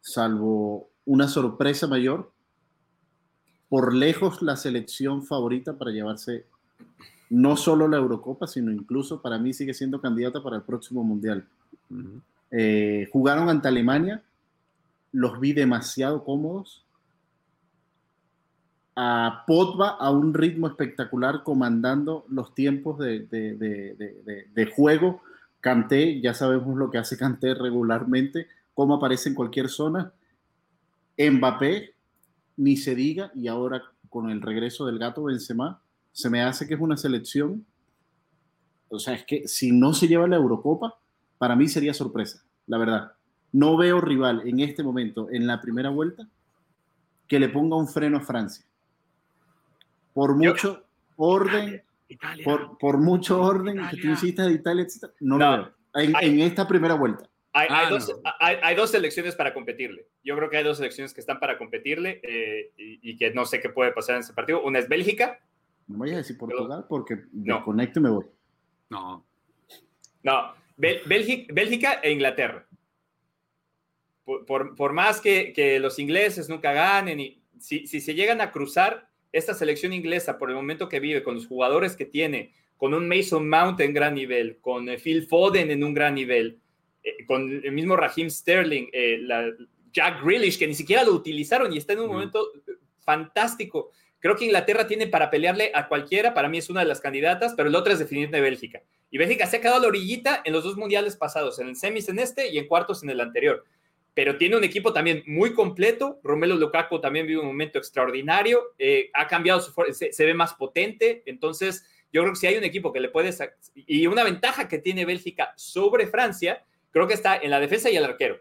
salvo una sorpresa mayor, por lejos la selección favorita para llevarse no solo la Eurocopa, sino incluso para mí sigue siendo candidata para el próximo Mundial. Eh, jugaron ante Alemania, los vi demasiado cómodos. A Potba a un ritmo espectacular, comandando los tiempos de, de juego Canté, ya sabemos lo que hace Canté regularmente, cómo aparece en cualquier zona. Mbappé, ni se diga, y ahora con el regreso del gato Benzema, se me hace que es una selección. O sea, es que si no se lleva la Eurocopa, para mí sería sorpresa, la verdad. No veo rival en este momento, en la primera vuelta, que le ponga un freno a Francia. Por mucho orden, Por, por, mucho orden que tú insistas de Italia, etc., no, lo veo. En, en, esta primera vuelta. Hay, hay, ah, dos, no. hay, hay, dos, selecciones para competirle. Yo creo que hay dos selecciones que están para competirle eh, y, y, que no sé qué puede pasar en ese partido. Una es Bélgica. No vayas a decir Portugal porque no. conecto y me voy. No. No. Bélgica, Bélgica e Inglaterra. Por, por, por más que, que, los ingleses nunca ganen, y si, si se llegan a cruzar esta selección inglesa por el momento que vive, con los jugadores que tiene, con un Mason Mount en gran nivel, con Phil Foden en un gran nivel, eh, con el mismo Raheem Sterling, eh, la, Jack Grealish, que ni siquiera lo utilizaron y está en un momento fantástico. Creo que Inglaterra tiene para pelearle a cualquiera, para mí es una de las candidatas, pero el otro es definitivamente Bélgica. Y Bélgica se ha quedado a la orillita en los dos mundiales pasados, en el semis en este y en cuartos en el anterior. Pero tiene un equipo también muy completo. Romelu Lukaku también vive un momento extraordinario. Eh, ha cambiado su se, se, ve más potente. Entonces, yo creo que si hay un equipo que le puede. Y una ventaja que tiene Bélgica sobre Francia creo que está en la defensa y el arquero.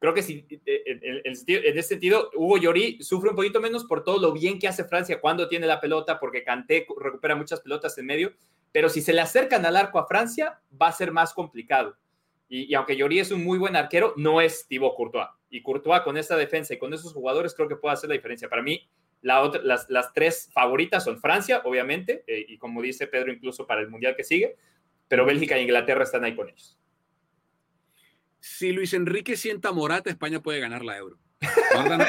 Creo que si, en, en, en, ese sentido, Hugo Llorí sufre un poquito menos por todo lo bien que hace Francia cuando tiene la pelota, porque Kanté recupera muchas pelotas en medio, pero si se le acercan al arco a Francia, va a ser más complicado. Y, y aunque Llorí es un muy buen arquero, no es Thibaut Courtois. Y Courtois con esa defensa y con esos jugadores creo que puede hacer la diferencia. Para mí, la otra, las, las, tres favoritas son Francia, obviamente, eh, y como dice Pedro, incluso para el Mundial que sigue, pero Bélgica e Inglaterra están ahí con ellos si Luis Enrique sienta Morata, España puede ganar la Euro. Morata no,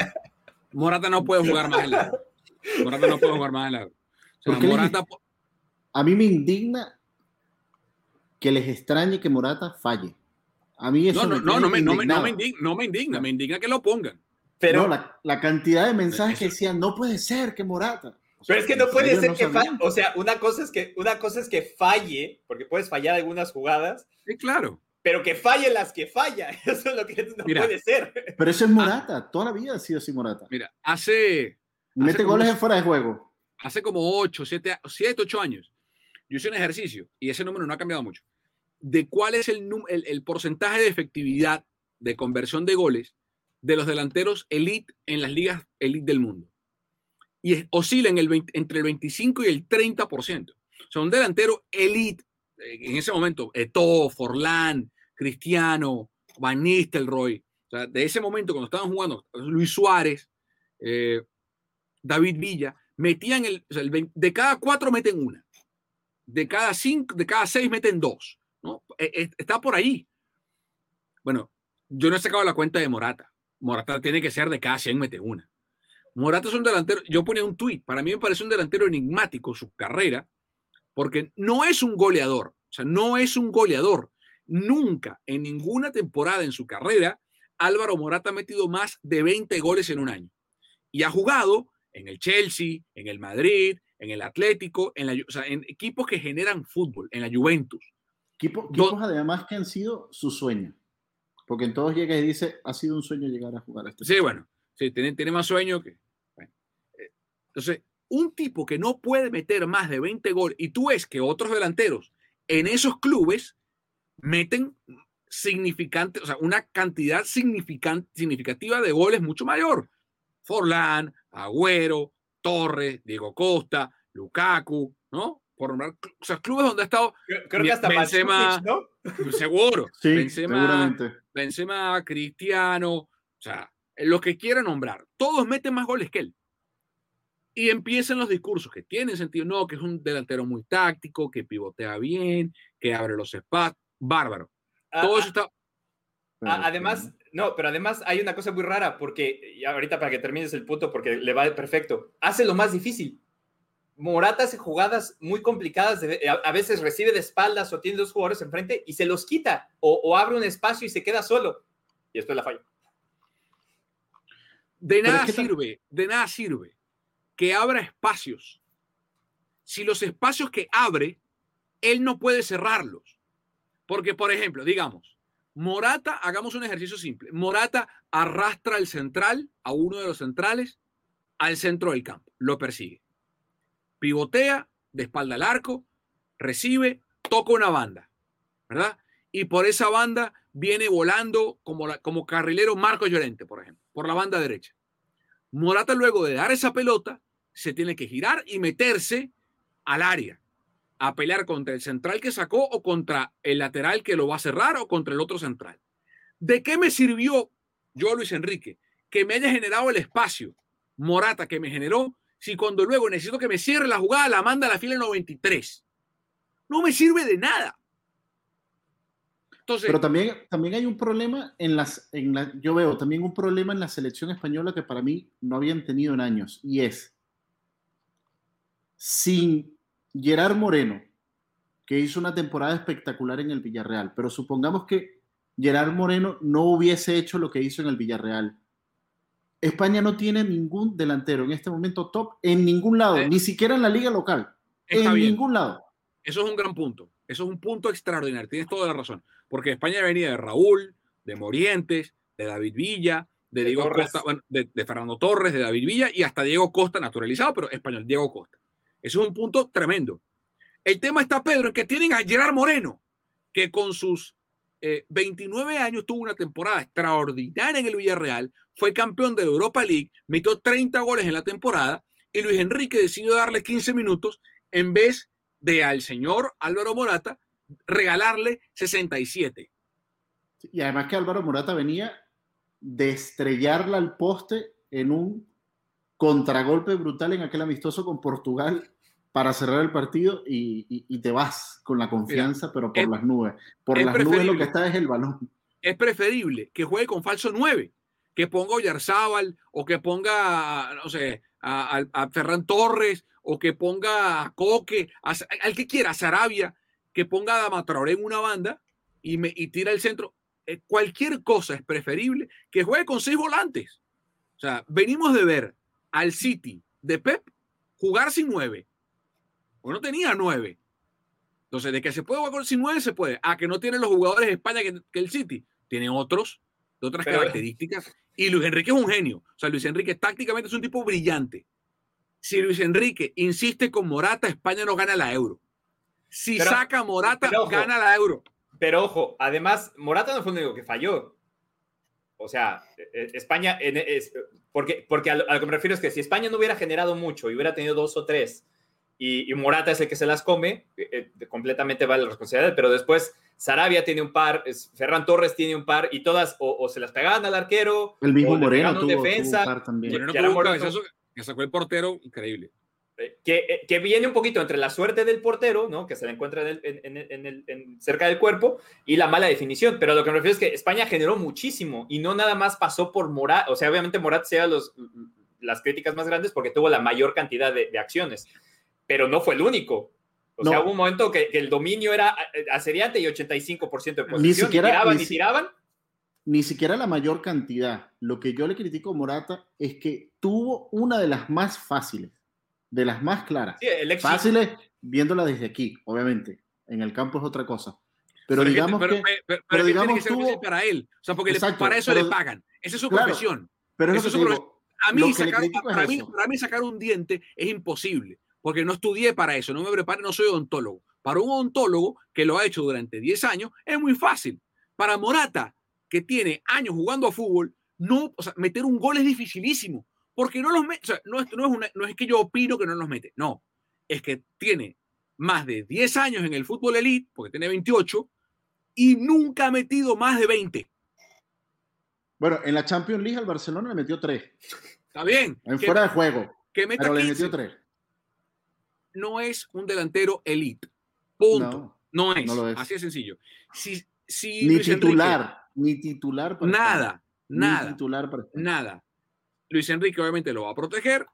Morata no puede jugar más en la Euro. Morata no puede jugar más en la Euro. O sea, Morata... A mí me indigna que les extrañe que Morata falle. A mí eso no, no, no, no, me, no, me, no, me indigna, no me indigna, me indigna que lo pongan. Pero no, la, la, cantidad de mensajes que decían, no puede ser que Morata. O sea, pero es que no puede ser no que falle. O sea, una cosa, es que, una cosa es que falle, porque puedes fallar algunas jugadas. Sí, claro pero que falle las que falla. [LAUGHS] Eso es lo que no Mira, puede ser. Pero eso es Morata. Ah, Toda la vida ha sido así Morata. Mira, hace. Mete hace goles como, en fuera de juego. Hace como 8, 7, 7, 8 años. Yo hice un ejercicio y ese número no ha cambiado mucho. De cuál es el, porcentaje de efectividad de conversión de goles de los delanteros elite en las ligas elite del mundo. Y oscila en el 20, entre el 25 y el 30%. O sea, un elite en ese momento, Eto, Forlán, Cristiano, Van Nistelrooy, o sea, de ese momento cuando estaban jugando Luis Suárez, eh, David Villa, metían el, o sea, el 20, de cada cuatro meten una, de cada cinco, de cada seis meten dos, ¿no? Está por ahí. Bueno, yo no he sacado la cuenta de Morata. Morata tiene que ser de cada 100 mete una. Morata es un delantero, yo ponía un tuit, para mí me parece un delantero enigmático su carrera, porque no es un goleador, o sea, no es un goleador. Nunca en ninguna temporada en su carrera Álvaro Morata ha metido más de 20 goles en un año. Y ha jugado en el Chelsea, en el Madrid, en el Atlético, en, la, en equipos que generan fútbol, en la Juventus. Equipo, equipos además que han sido su sueño. Porque en todos llega y dice, ha sido un sueño llegar a jugar a este. Sí, equipo. bueno, sí, tiene, tiene más sueño que... Bueno. Eh, entonces, un tipo que no puede meter más de 20 goles y tú ves que otros delanteros en esos clubes meten significante, o sea, una cantidad significante, significativa de goles mucho mayor. Forlán, Agüero, Torres, Diego Costa, Lukaku, ¿no? Por nombrar, o sea, clubes donde ha estado creo, creo que hasta Benzema, ¿no? seguro, sí, Benzema, seguramente. Benzema, Cristiano, o sea, lo que quiera nombrar, todos meten más goles que él y empiezan los discursos que tienen sentido, no, que es un delantero muy táctico, que pivotea bien, que abre los espacios, bárbaro. Ah, Todo eso está... Ah, además, no, pero además hay una cosa muy rara, porque y ahorita para que termines el punto, porque le va perfecto, hace lo más difícil. Morata hace jugadas muy complicadas, de, a, a, veces recibe de espaldas o tiene dos jugadores enfrente y se los quita, o, o abre un espacio y se queda solo, y después la falla. De nada sirve, de nada sirve que abra espacios. Si los espacios que abre, él no puede cerrarlos. Porque, por ejemplo, digamos, Morata, hagamos un ejercicio simple. Morata arrastra al central, a uno de los centrales, al centro del campo. Lo persigue. Pivotea, de espalda al arco, recibe, toca una banda, ¿verdad? Y por esa banda viene volando como, como carrilero Marco Llorente, por ejemplo, por la banda derecha. Morata luego de dar esa pelota se tiene que girar y meterse al área a pelear contra el central que sacó o contra el lateral que lo va a cerrar o contra el otro central. ¿De qué me sirvió yo, Luis Enrique, que me haya generado el espacio Morata que me generó si cuando luego necesito que me cierre la jugada la manda a la fila 93? No me sirve de nada. Entonces, Pero también, también hay un problema en las, en la, yo veo también un problema en la selección española que para mí no habían tenido en años y es sin Gerard Moreno, que hizo una temporada espectacular en el Villarreal, pero supongamos que Gerard Moreno no hubiese hecho lo que hizo en el Villarreal. España no tiene ningún delantero en este momento top en ningún lado, eh, ni siquiera en la liga local. En ningún lado. Eso es un gran punto. Eso es un punto extraordinario. Tienes toda la razón. Porque España venía de Raúl, de Morientes, de David Villa, de, Diego Costa, de, de, Fernando Torres, de David Villa y hasta Diego Costa, naturalizado, pero español, Diego Costa. Eso es un punto tremendo. El tema está, Pedro, en que tienen a Gerard Moreno, que con sus 29 eh, años tuvo una temporada extraordinaria en el Villarreal, fue campeón de Europa League, metió 30 goles en la temporada y Luis Enrique decidió darle 15 minutos en vez de al señor Álvaro Morata regalarle 67. Y además que Álvaro Morata venía de estrellarla al poste en un contragolpe brutal en aquel amistoso con Portugal para cerrar el partido y, te vas con la confianza, pero por las nubes. Por las nubes lo que está es el balón. Es preferible que juegue con falso 9, que ponga Oyarzábal o que ponga, no sé, a, Ferran Torres o que ponga a Coque, al que quiera, a Sarabia, que ponga a Damatraoré en una banda y, me, y tira el centro. Eh, cualquier cosa es preferible que juegue con seis volantes. O sea, venimos de ver al City de Pep jugar sin nueve. O no tenía nueve. Entonces, de que se puede jugar sin nueve, se puede. A que no tiene los jugadores de España que, el City. Tiene otros, de otras características. Y Luis Enrique es un genio. O sea, Luis Enrique tácticamente es un tipo brillante. Si Luis Enrique insiste con Morata, España no gana la euro. Si saca Morata, gana la euro. Pero ojo, además, Morata no fue el único que falló. O sea, e, e, España, es, porque, porque a lo, que me refiero es que si España no hubiera generado mucho y hubiera tenido dos o tres, y, Morata es el que se las come, eh, eh, completamente vale la responsabilidad, pero después Sarabia tiene un par, Ferran Torres tiene un par, y todas o, se las pegaban al arquero, el mismo Moreno tuvo, defensa, un par también. Moreno que sacó el portero, increíble. Que, eh, que, viene un poquito entre la suerte del portero, ¿no? que se le encuentra en el, en, cerca del cuerpo, y la mala definición. Pero lo que me refiero es que España generó muchísimo y no nada más pasó por Morat. O sea, obviamente Morat sea los, las críticas más grandes porque tuvo la mayor cantidad de, acciones, pero no fue el único. O sea, hubo un momento que, el dominio era eh, aseriante y 85% de posición. Ni siquiera, tiraban ni, tiraban. Ni siquiera la mayor cantidad. Lo que yo le critico a Morata es que tuvo una de las más fáciles de las más claras. Fáciles, viéndola desde aquí, obviamente. En el campo es otra cosa. Pero, digamos que. Pero, digamos que para él. O sea, porque para eso le pagan. Esa es su profesión. Pero eso es su a mí, sacar, para, mí, para mí sacar un diente es imposible, porque no estudié para eso, no me preparé, no soy odontólogo. Para un odontólogo que lo ha hecho durante 10 años es muy fácil. Para Morata, que tiene años jugando a fútbol, no, o sea, meter un gol es dificilísimo porque no los mete, o sea, no, es, no es que yo opino que no los mete, no, es que tiene más de 10 años en el fútbol elite, porque tiene 28, y nunca ha metido más de 20. Bueno, en la Champions League al Barcelona le metió 3. Está bien. En fuera de juego. Que meta pero le metió 3. No es un delantero elite. Punto. No, es. Así de sencillo. Si, si ni, titular, ni titular, nada, nada. Ni titular para nada. Luis Enrique obviamente lo va a proteger,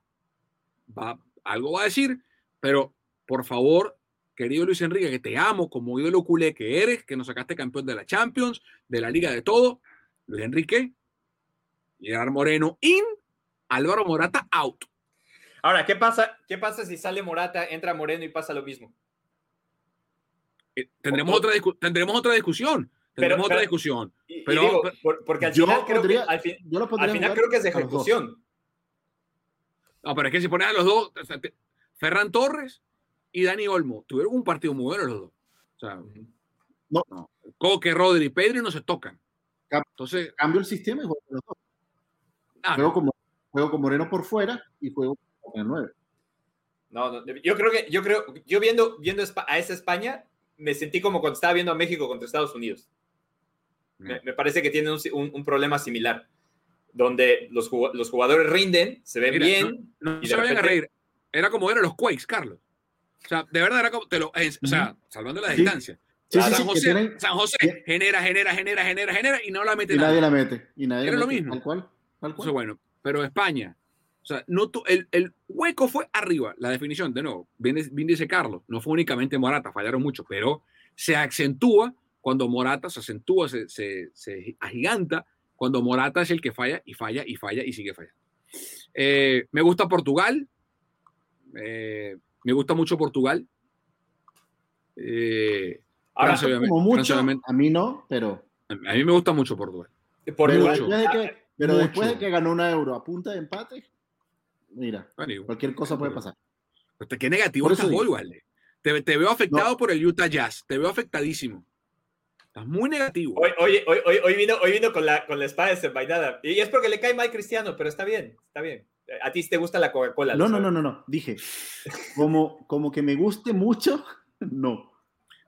va, algo va a decir, pero por favor, querido Luis Enrique, que te amo como ídolo culé que eres, que nos sacaste campeón de la Champions, de la Liga de todo, Luis Enrique, Gerard Moreno in, Álvaro Morata out. Ahora, ¿qué pasa, ¿qué pasa si sale Morata, entra Moreno y pasa lo mismo? eh, tendremos, otra tendremos otra discusión. Tendremos otra discusión. pero, porque al final, creo, que, al, final creo que es de ejecución. No, pero es que si pones a los dos, Ferran Torres y Dani Olmo, tuvieron un partido muy bueno los dos. O sea, no. no. Coque, Rodri y Pedro no se tocan. Entonces, cambio el sistema y juego con los dos. Ah, juego, como, juego con Moreno por fuera y juego con el 9. No, yo creo que, yo creo, yo viendo, viendo a esa España, me sentí como cuando estaba viendo a México contra Estados Unidos. Me, parece que tiene un, problema similar, donde los, los, jugadores rinden, se ven bien. No, se vayan a reír. Era como eran los Quakes, Carlos. O sea, de verdad era como, te lo, o sea, salvando la distancia. San, José, San José genera, genera, genera, genera, genera y no la mete y nadie. la mete. Y nadie Era lo mismo. Tal cual. Tal cual. bueno, pero España, o sea, no el, el, hueco fue arriba. La definición, de nuevo, bien, bien, dice Carlos, no fue únicamente Morata, fallaron mucho, pero se acentúa cuando Morata se acentúa, se, se, se agiganta, cuando Morata es el que falla y falla y falla y sigue fallando. Eh, me gusta Portugal. Eh, me gusta mucho Portugal. Eh, Ahora, como mucho, a mí no, pero... A mí me gusta mucho Portugal. Portugal. Pero, después de que, ganó una euro a punta de empate, mira, cualquier cosa puede pasar. Qué negativo estás vos, te, te, veo afectado por el Utah Jazz. Te veo afectadísimo. Estás muy negativo. Hoy, hoy, hoy, hoy, vino, hoy vino con la, con la espada desenvainada. Y es porque le cae mal Cristiano, pero está bien, está bien. A ti te gusta la Coca-Cola. No, no, no, no, no. Dije, como, como que me guste mucho, [LAUGHS] no.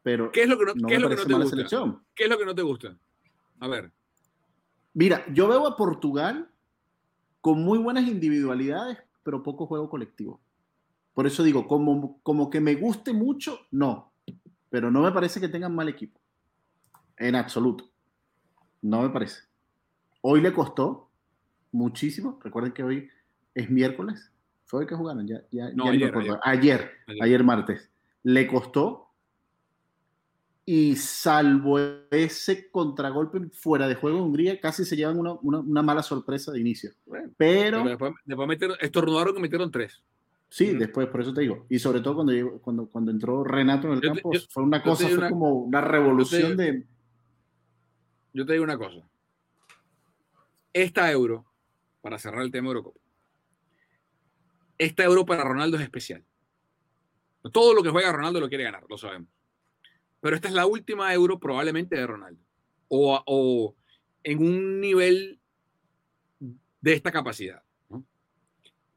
Pero ¿Qué es lo que no, ¿qué es lo que no te gusta? ¿Qué es lo que no te gusta? A ver. Mira, yo veo a Portugal con muy buenas individualidades, pero poco juego colectivo. Por eso digo, como, como que me guste mucho, no. Pero no me parece que tengan mal equipo. En absoluto. No me parece. Hoy le costó muchísimo. Recuerden que hoy es miércoles. ¿Fue hoy que jugaron? Ya, ya, no, ayer, ayer, ayer, martes. Le costó y salvo ese contragolpe fuera de juego Hungría, casi se llevan una, una, mala sorpresa de inicio. pero, después, después estornudaron que metieron tres. Sí, después, por eso te digo. Y sobre todo cuando, cuando, cuando entró Renato en el campo, fue una cosa, fue como una revolución de... Yo te digo una cosa. Esta euro, para cerrar el tema Eurocopa, esta euro para Ronaldo es especial. Todo lo que juega Ronaldo lo quiere ganar, lo sabemos pero esta es la última euro probablemente de Ronaldo. O, en un nivel de esta capacidad.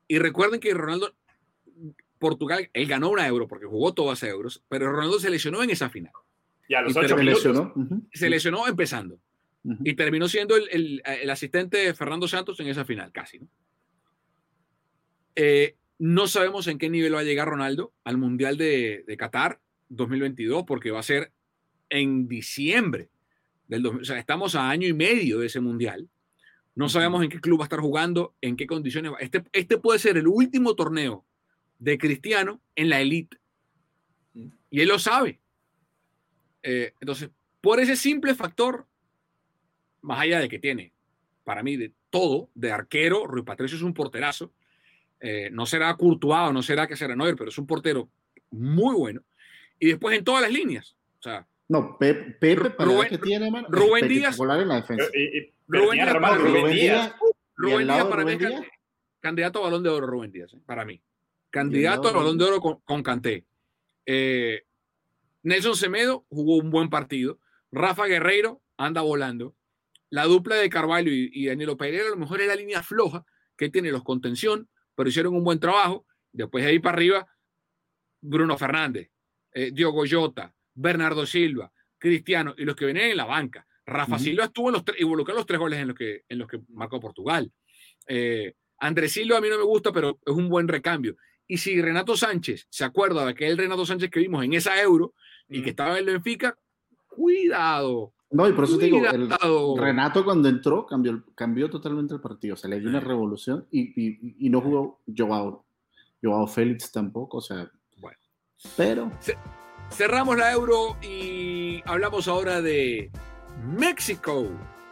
Y recuerden que Ronaldo, Portugal, él ganó una euro porque jugó todas las euros, pero Ronaldo se lesionó en esa final. Y a los ocho minutos. Se lesionó empezando. Y terminó siendo el, asistente de Fernando Santos en esa final, casi. ¿no? Eh, no sabemos en qué nivel va a llegar Ronaldo al Mundial de, de Qatar. 2022 porque va a ser en diciembre del o sea, estamos a año y medio de ese mundial. No sabemos en qué club va a estar jugando, en qué condiciones va. Este, este puede ser el último torneo de Cristiano en la elite. Y él lo sabe. Eh, entonces, por ese simple factor, más allá de que tiene, para mí, de todo, de arquero, Rui Patricio es un porterazo. Eh, no será Courtois no será que será Neuer, pero es un portero muy bueno y después en todas las líneas. O sea, no, Pepe, Pepe para Rubén, que tiene, Rubén Díaz. En la defensa. Rubén, Díaz, Rubén, Díaz. Rubén Díaz para mí es candidato a balón de oro, Rubén Díaz, eh, para mí. Candidato a balón de oro con, con Canté. Eh, Nelson Semedo jugó un buen partido. Rafa Guerreiro anda volando. La dupla de Carvalho y, y Danilo Pereira a lo mejor es la línea floja que tiene los contención, pero hicieron un buen trabajo. Después de ahí para arriba, Bruno Fernández, eh, Diogo Jota, Bernardo Silva, Cristiano y los que venían en la banca. Rafa Silva estuvo en los involucrado los tres goles en los que, en los que marcó Portugal. Eh, Andrés Silva a mí no me gusta, pero es un buen recambio. Y si Renato Sánchez se acuerda de aquel Renato Sánchez que vimos en esa Euro y que estaba en el Benfica, cuidado. No, y por eso te digo, Renato cuando entró cambió, cambió totalmente el partido. O sea, le dio una revolución y, y, no jugó Joao, Joao Félix tampoco. O sea, pero. Cerramos la euro y hablamos ahora de México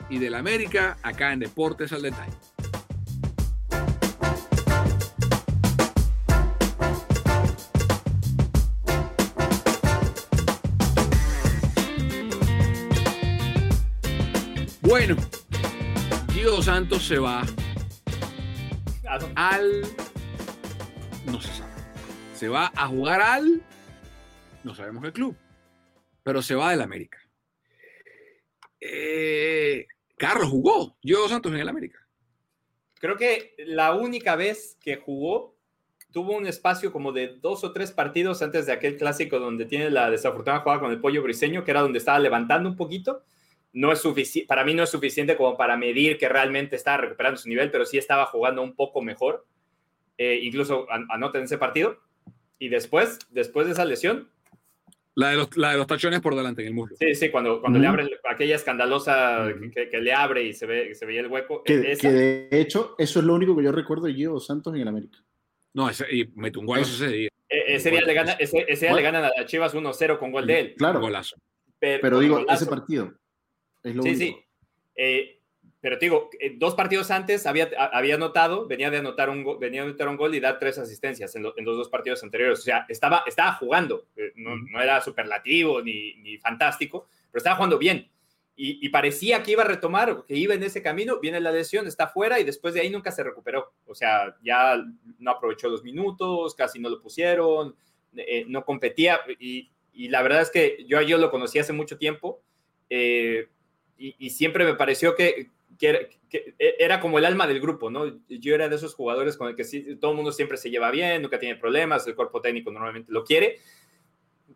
y del América acá en Deportes al Detalle. Bueno, Gio Santos se va ah, al. No se sabe. Se va a jugar al. No sabemos qué club. Pero se va del América. Eh, Carlos jugó. Yo Santos en el América. Creo que la única vez que jugó tuvo un espacio como de dos o tres partidos antes de aquel clásico donde tiene la desafortunada jugada con el pollo briseño, que era donde estaba levantando un poquito. No es suficiente, para mí no es suficiente como para medir que realmente estaba recuperando su nivel, pero sí estaba jugando un poco mejor, eh, incluso anota en ese partido. Y después, después de esa lesión, la de, los, la de los tachones por delante en el muslo. Sí, sí, cuando, cuando le abre aquella escandalosa que, le abre y se ve, se veía el hueco. Que, de hecho, eso es lo único que yo recuerdo de Gio Santos en el América. No, ese, y mete un gol ese día. E, ese día, le, gana, ese, día le ganan a Chivas 1-0 con gol de él. Claro. Golazo. Pero, digo, ese partido. Es lo sí, único. sí. Eh, pero te digo, eh, dos partidos antes había, había anotado, venía de anotar un, venía de anotar un gol y dar tres asistencias en, los dos partidos anteriores. O sea, estaba, estaba jugando, eh, no, no, era superlativo ni, ni, fantástico, pero estaba jugando bien. Y, y, parecía que iba a retomar, que iba en ese camino, viene la lesión, está fuera y después de ahí nunca se recuperó. O sea, ya no aprovechó los minutos, casi no lo pusieron, eh, no competía. Y, y, la verdad es que yo, yo lo conocí hace mucho tiempo y, y siempre me pareció que, que, era como el alma del grupo, ¿no? Yo era de esos jugadores con el que sí, todo el mundo siempre se lleva bien, nunca tiene problemas, el cuerpo técnico normalmente lo quiere,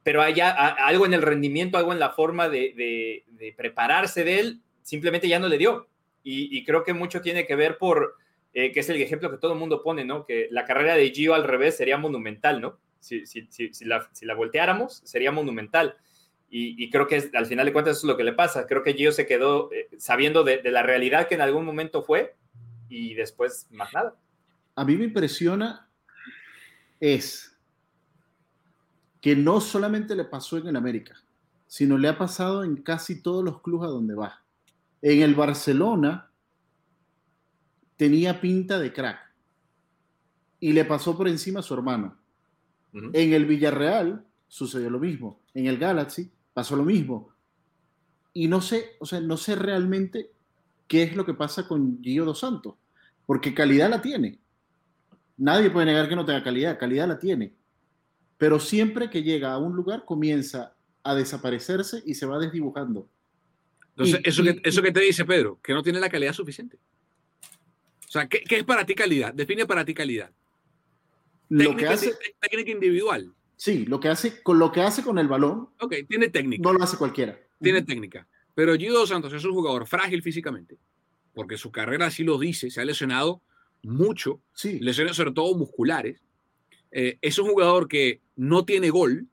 pero hay algo en el rendimiento, algo en la forma de, de, prepararse de él, simplemente ya no le dio. Y, creo que mucho tiene que ver por, eh, que es el ejemplo que todo el mundo pone, ¿no? Que la carrera de Gio al revés sería monumental, ¿no? Si, si, si, la, si la volteáramos, sería monumental. Y, creo que al final de cuentas eso es lo que le pasa. Creo que Gio se quedó eh, sabiendo de, de, la realidad que en algún momento fue y después más nada. A mí me impresiona es que no solamente le pasó en el América, sino le ha pasado en casi todos los clubes a donde va. En el Barcelona tenía pinta de crack y le pasó por encima a su hermano. Uh -huh. En el Villarreal sucedió lo mismo. En el Galaxy pasó lo mismo. Y no sé, o sea, no sé realmente qué es lo que pasa con Gio Dos Santos, porque calidad la tiene. Nadie puede negar que no tenga calidad, calidad la tiene. Pero siempre que llega a un lugar comienza a desaparecerse y se va desdibujando. Entonces, y, eso, y, que, eso que te dice Pedro, que no tiene la calidad suficiente. O sea, ¿qué, qué es para ti calidad? Define para ti calidad. Lo técnica, que hace, técnica individual. Sí, lo que hace con lo que hace con el balón. Ok, tiene técnica. No lo hace cualquiera. Tiene uh -huh. técnica. Pero Gio Dos Santos es un jugador frágil físicamente, porque su carrera así lo dice, se ha lesionado mucho, sí. lesiones sobre todo musculares. Eh, es un jugador que no tiene gol,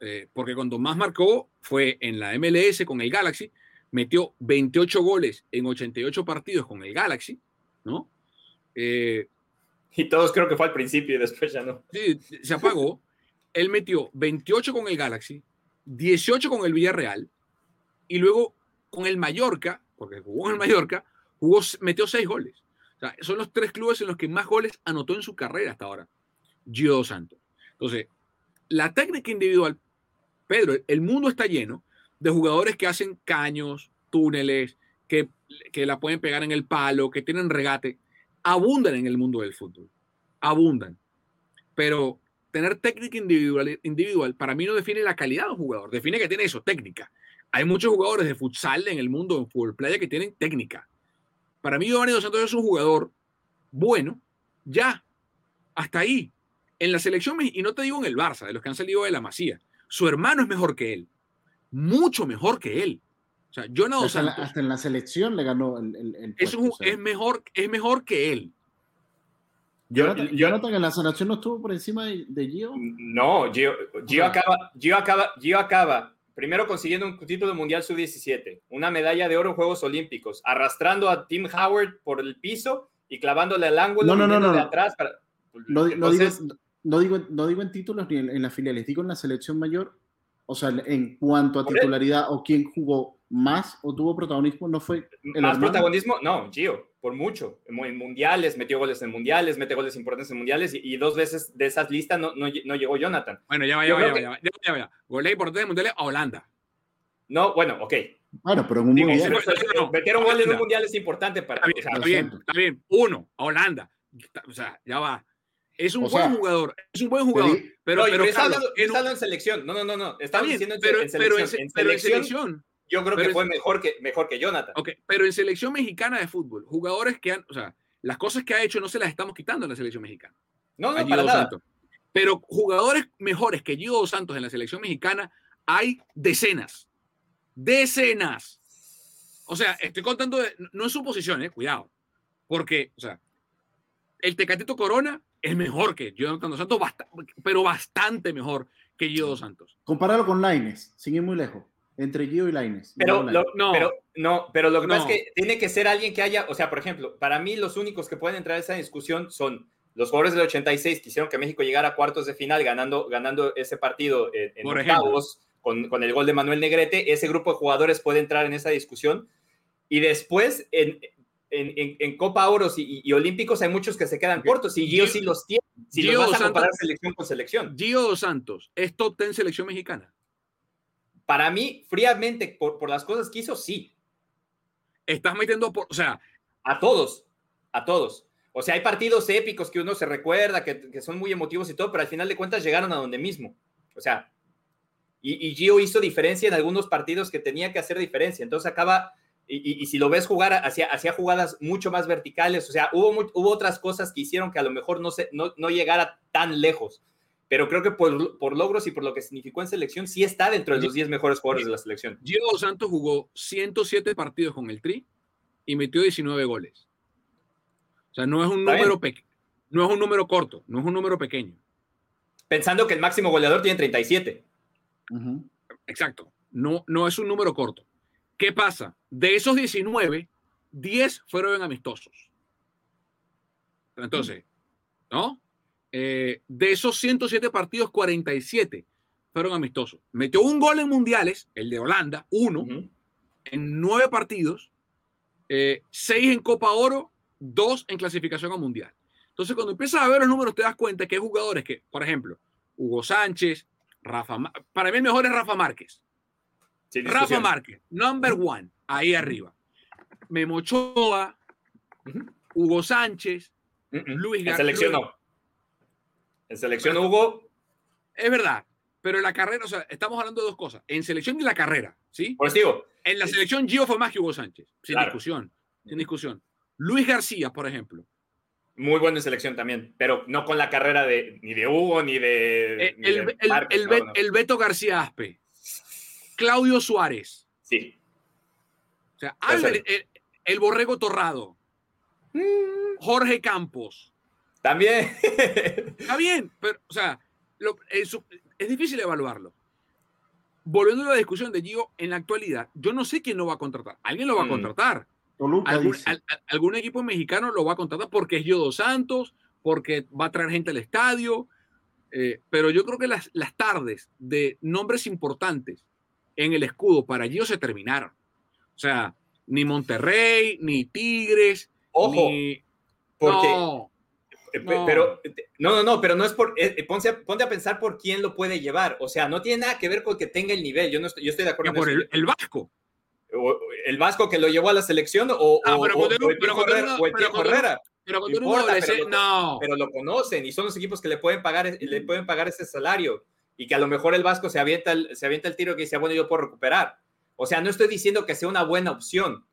eh, porque cuando más marcó fue en la MLS con el Galaxy, metió 28 goles en 88 partidos con el Galaxy, ¿no? Eh, y todos creo que fue al principio y después ya no. Sí, se apagó. Él metió 28 con el Galaxy, 18 con el Villarreal y luego con el Mallorca, porque jugó en el Mallorca, metió 6 goles. Son los tres clubes en los que más goles anotó en su carrera hasta ahora. Gio Santos. Entonces, la técnica individual, Pedro, el mundo está lleno de jugadores que hacen caños, túneles, que, que la pueden pegar en el palo, que tienen regate. Abundan en el mundo del fútbol. Abundan. Pero tener técnica individual, individual para mí no define la calidad de un jugador, define que tiene eso, técnica. Hay muchos jugadores de futsal en el mundo, en fútbol playa, que tienen técnica. Para mí, Giovanni Dos Santos es un jugador bueno, ya, hasta ahí. En la selección, y no te digo en el Barça, de los que han salido de la Masía, su hermano es mejor que él, mucho mejor que él. O sea, Jonathan Dos Santos. Hasta en la selección le ganó el. el, el es, un, o sea. es, mejor, es mejor que él. Jonathan, Jonathan en la selección no estuvo por encima de, de Gio. No, Gio, Gio, acaba, Gio, acaba, Gio acaba primero consiguiendo un título mundial sub-17, una medalla de oro en Juegos Olímpicos, arrastrando a Tim Howard por el piso y clavándole al ángulo no, no, no, de atrás. Para... No, Entonces, no, digo, no, digo, no digo en títulos ni en, en las filiales, digo en la selección mayor. O sea, en cuanto a titularidad o quién jugó más o tuvo protagonismo, no fue el más hermano? protagonismo, no, Gio, por mucho. En mundiales, metió goles en mundiales, mete goles importantes en mundiales y, y dos veces de esas listas no, no, no, llegó Jonathan. Bueno, ya va, ya va, ya va, ya va, ya va, ya va. Goles importantes en mundiales a Holanda. No, bueno, ok. Bueno, pero en un Digo, mundial. pero- no, no, Meter un gol en un mundial es importante para. Está bien, o sea, está bien, está bien. Uno, a Holanda. O sea, ya va. Es un O buen sea, jugador, es un buen jugador. pero, no, pero, yo está Carlos, hablando, en está un- hablando en selección. No, no, no, no. está bien, diciendo en, pero, en pero selección. en, en pero selección, yo creo pero que en- fue mejor que, mejor que Jonathan. ok, pero en selección mexicana de fútbol, jugadores que han, o sea, las cosas que ha hecho no se las estamos quitando en la selección mexicana. No, no, Gio para nada. Santos. Pero jugadores mejores que Gio Dos Santos en la selección mexicana hay decenas. Decenas. O sea, estoy contando, de- no es suposición, eh, cuidado. Porque, o sea, el Tecatito Corona es mejor que Jonathan Dos Santos, pero bastante mejor que Gio Dos Santos. Compáralo con Laines, sin ir muy lejos. Entre Gio y Laines. Pero lo. No. pero, no, pero lo que pasa No. es que tiene que ser alguien que haya, o sea, por ejemplo, para mí los únicos que pueden entrar a esa discusión son los jugadores del 86 que hicieron que México llegara a cuartos de final ganando, ganando ese partido en, en Por octavos con, con el gol de Manuel Negrete. Ese grupo de jugadores puede entrar en esa discusión. Y después, en, en, en- en Copa Oros y, y Olímpicos hay muchos que se quedan cortos y Gio Gio- sí los tiene. Si Gio los vas a Dos comparar Santos- selección con selección. Gio Dos Santos es top 10 selección mexicana. Para mí, fríamente, por, por las cosas que hizo, sí. Estás metiendo, por, o sea, A todos, a todos. O sea, hay partidos épicos que uno se recuerda, que, que son muy emotivos y todo, pero al final de cuentas llegaron a donde mismo. O sea, y, y Gio hizo diferencia en algunos partidos que tenía que hacer diferencia. Entonces acaba, y, y- y si lo ves jugar, hacía, jugadas mucho más verticales. O sea, hubo, hubo otras cosas que hicieron que a lo mejor no, se, no, no llegara tan lejos. Pero creo que por, por logros y por lo que significó en selección, sí está dentro de los 10 mejores jugadores de la selección. Dos Santos jugó 107 partidos con el Tri y metió 19 goles. O sea, no es un número pequeño, no es un número corto, no es un número pequeño. Pensando que el máximo goleador tiene 37. Ujú. Exacto. No, no es un número corto. ¿Qué pasa? De esos 19, 10 fueron amistosos. Entonces, ¿no? Eh, de esos 107 partidos, 47 fueron amistosos. Metió un gol en mundiales, el de Holanda, uno, en nueve partidos, eh, seis en Copa Oro, dos en clasificación a Mundial. Entonces, cuando empiezas a ver los números, te das cuenta que hay jugadores que, por ejemplo, Hugo Sánchez, Rafa, para mí el mejor es Rafa Márquez. Rafa discusión. Márquez, number one, ahí arriba. Memo Ochoa, Ujú. Hugo Sánchez. Luis En Gar- selección Luis- no. En selección Hugo, es verdad, pero en la carrera, o sea, estamos hablando de dos cosas, en selección y la carrera, ¿sí? por eso digo, En la selección Gio fue más que Hugo Sánchez, sin Claro. discusión, sin discusión. Luis García, por ejemplo, muy bueno en selección también, pero no con la carrera de ni de Hugo ni de. Eh, ni el, de el- el no, Be- no. el Beto García Aspe, Claudio Suárez, Sí. o sea, Albert- el, el Borrego Torrado, Jorge Campos. También. Está bien, pero, o sea, lo- es, es difícil evaluarlo. Volviendo a la discusión de Gio, en la actualidad, yo no sé quién lo va a contratar. Alguien lo va a Mm. contratar. Algún, al- algún equipo mexicano lo va a contratar porque es Gio Dos Santos, porque va a traer gente al estadio. eh, pero yo creo que las, las tardes de nombres importantes en el escudo para Gio se terminaron. O sea, ni Monterrey, ni Tigres, Ojo, ni. porque. No, no. Pero. eh, No, no, no, pero no es por. eh, eh, ponte, a, ponte a pensar por quién lo puede llevar. O sea, no tiene nada que ver con que tenga el nivel. Yo, no estoy, yo estoy de acuerdo por el, Vasco. O- el Vasco que lo llevó a la selección o, Ah, o- pero o- el pero el No importa, pero lo- no. pero lo conocen y son los equipos que le pueden pagar, le pueden pagar ese salario y que a lo mejor el Vasco se avienta el, se avienta el tiro que dice, bueno, yo puedo recuperar. O sea, no estoy diciendo que sea una buena opción,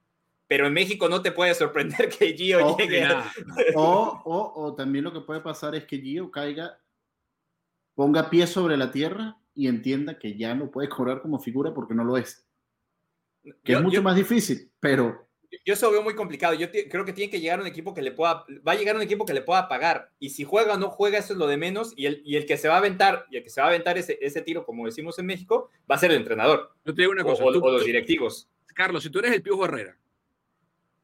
pero en México no te puede sorprender [LAUGHS] que Gio Oh, llegue. Nada. [LAUGHS] O, o, o también lo que puede pasar es que Gio caiga, ponga pie sobre la tierra y entienda que ya no puede cobrar como figura porque no lo es. Que Yo- es mucho yo- más difícil, pero yo eso veo muy complicado. Yo creo que tiene que llegar un equipo que le pueda, va a llegar un equipo que le pueda pagar. Y si juega o no juega, eso es lo de menos. Y el, y el que se va a aventar, y el que se va a aventar ese, ese tiro, como decimos en México, va a ser el entrenador Yo te digo una o, cosa. o- tú- o los directivos. Carlos, si tú eres el Piojo Herrera,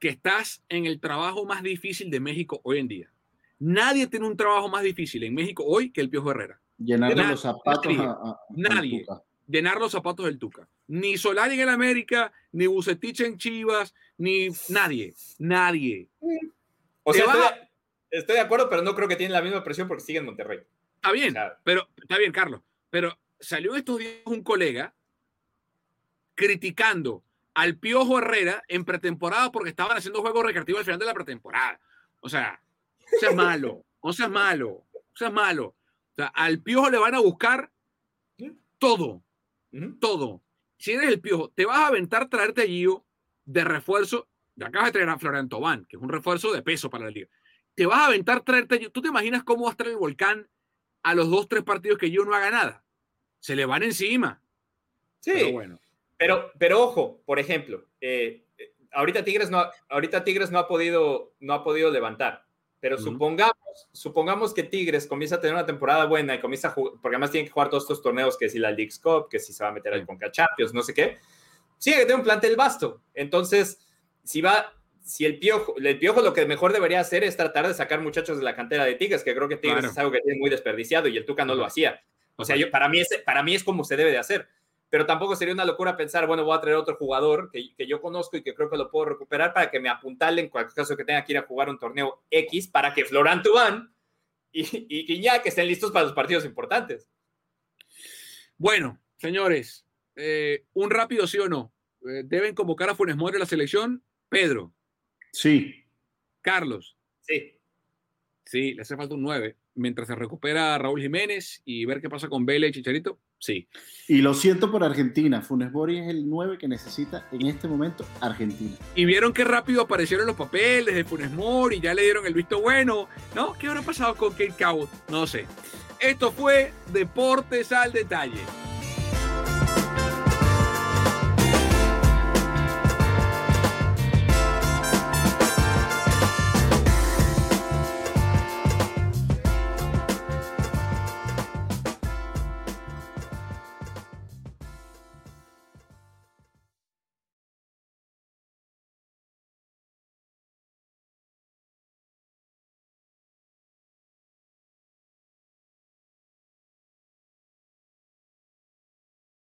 que estás en el trabajo más difícil de México hoy en día, nadie tiene un trabajo más difícil en México hoy que el Piojo Herrera. Nadie, los zapatos nadie, a, a- a nadie. Llenar los zapatos del Tuca. Ni Solari en el América, ni Bucetich en Chivas, ni nadie. Nadie. O sea, estoy, de- estoy de acuerdo, pero no creo que tienen la misma presión porque siguen en Monterrey. Está bien, O sea, pero está bien, Carlos. Pero salió estos días un colega criticando al Piojo Herrera en pretemporada porque estaban haciendo juegos recreativos al final de la pretemporada. O sea, o sea, es malo, o sea, es malo, o sea, es malo. O sea, al Piojo le van a buscar todo, todo. Si eres el Piojo, te vas a aventar traerte a Gio de refuerzo. De traer a Florian Tobán, que es un refuerzo de peso para la liga. Te vas a aventar traerte a Gio. ¿Tú te imaginas cómo va a estar el volcán a los dos, tres partidos que Gio no haga nada? Se le van encima. Sí, pero bueno. Pero, pero ojo, por ejemplo, eh, ahorita, Tigres no, ahorita Tigres no ha podido, no ha podido levantar. Pero supongamos, supongamos que Tigres comienza a tener una temporada buena y comienza a jugar, porque además tiene que jugar todos estos torneos, que si la League's Cup, que si se va a meter al Conca Champions, no sé qué. Sí, que tener un plantel vasto. Entonces, si va, si el piojo, el piojo lo que mejor debería hacer es tratar de sacar muchachos de la cantera de Tigres, que creo que Tigres es algo que tiene muy desperdiciado y el Tuca no lo hacía. O sea, yo, para, mí es, para mí es como se debe de hacer pero tampoco sería una locura pensar, bueno, voy a traer otro jugador que, que, yo conozco y que creo que lo puedo recuperar para que me apuntale en cualquier caso que tenga que ir a jugar un torneo X para que Florán Tubán y, y que estén listos para los partidos importantes. Bueno, señores, eh, un rápido sí o no. Eh, ¿Deben convocar a Funes Mori a la selección? Pedro. Sí. Carlos. Sí. Sí, le hace falta un 9. Mientras se recupera Raúl Jiménez y ver qué pasa con Vela y Chicharito. Sí. Y lo siento por Argentina. Funes Mori es el 9 que necesita en este momento Argentina. Y vieron qué rápido aparecieron los papeles de Funes Mori, ya le dieron el visto bueno. ¿No? ¿Qué habrá pasado con Kate Cowot? No sé. Esto fue Deportes al Detalle.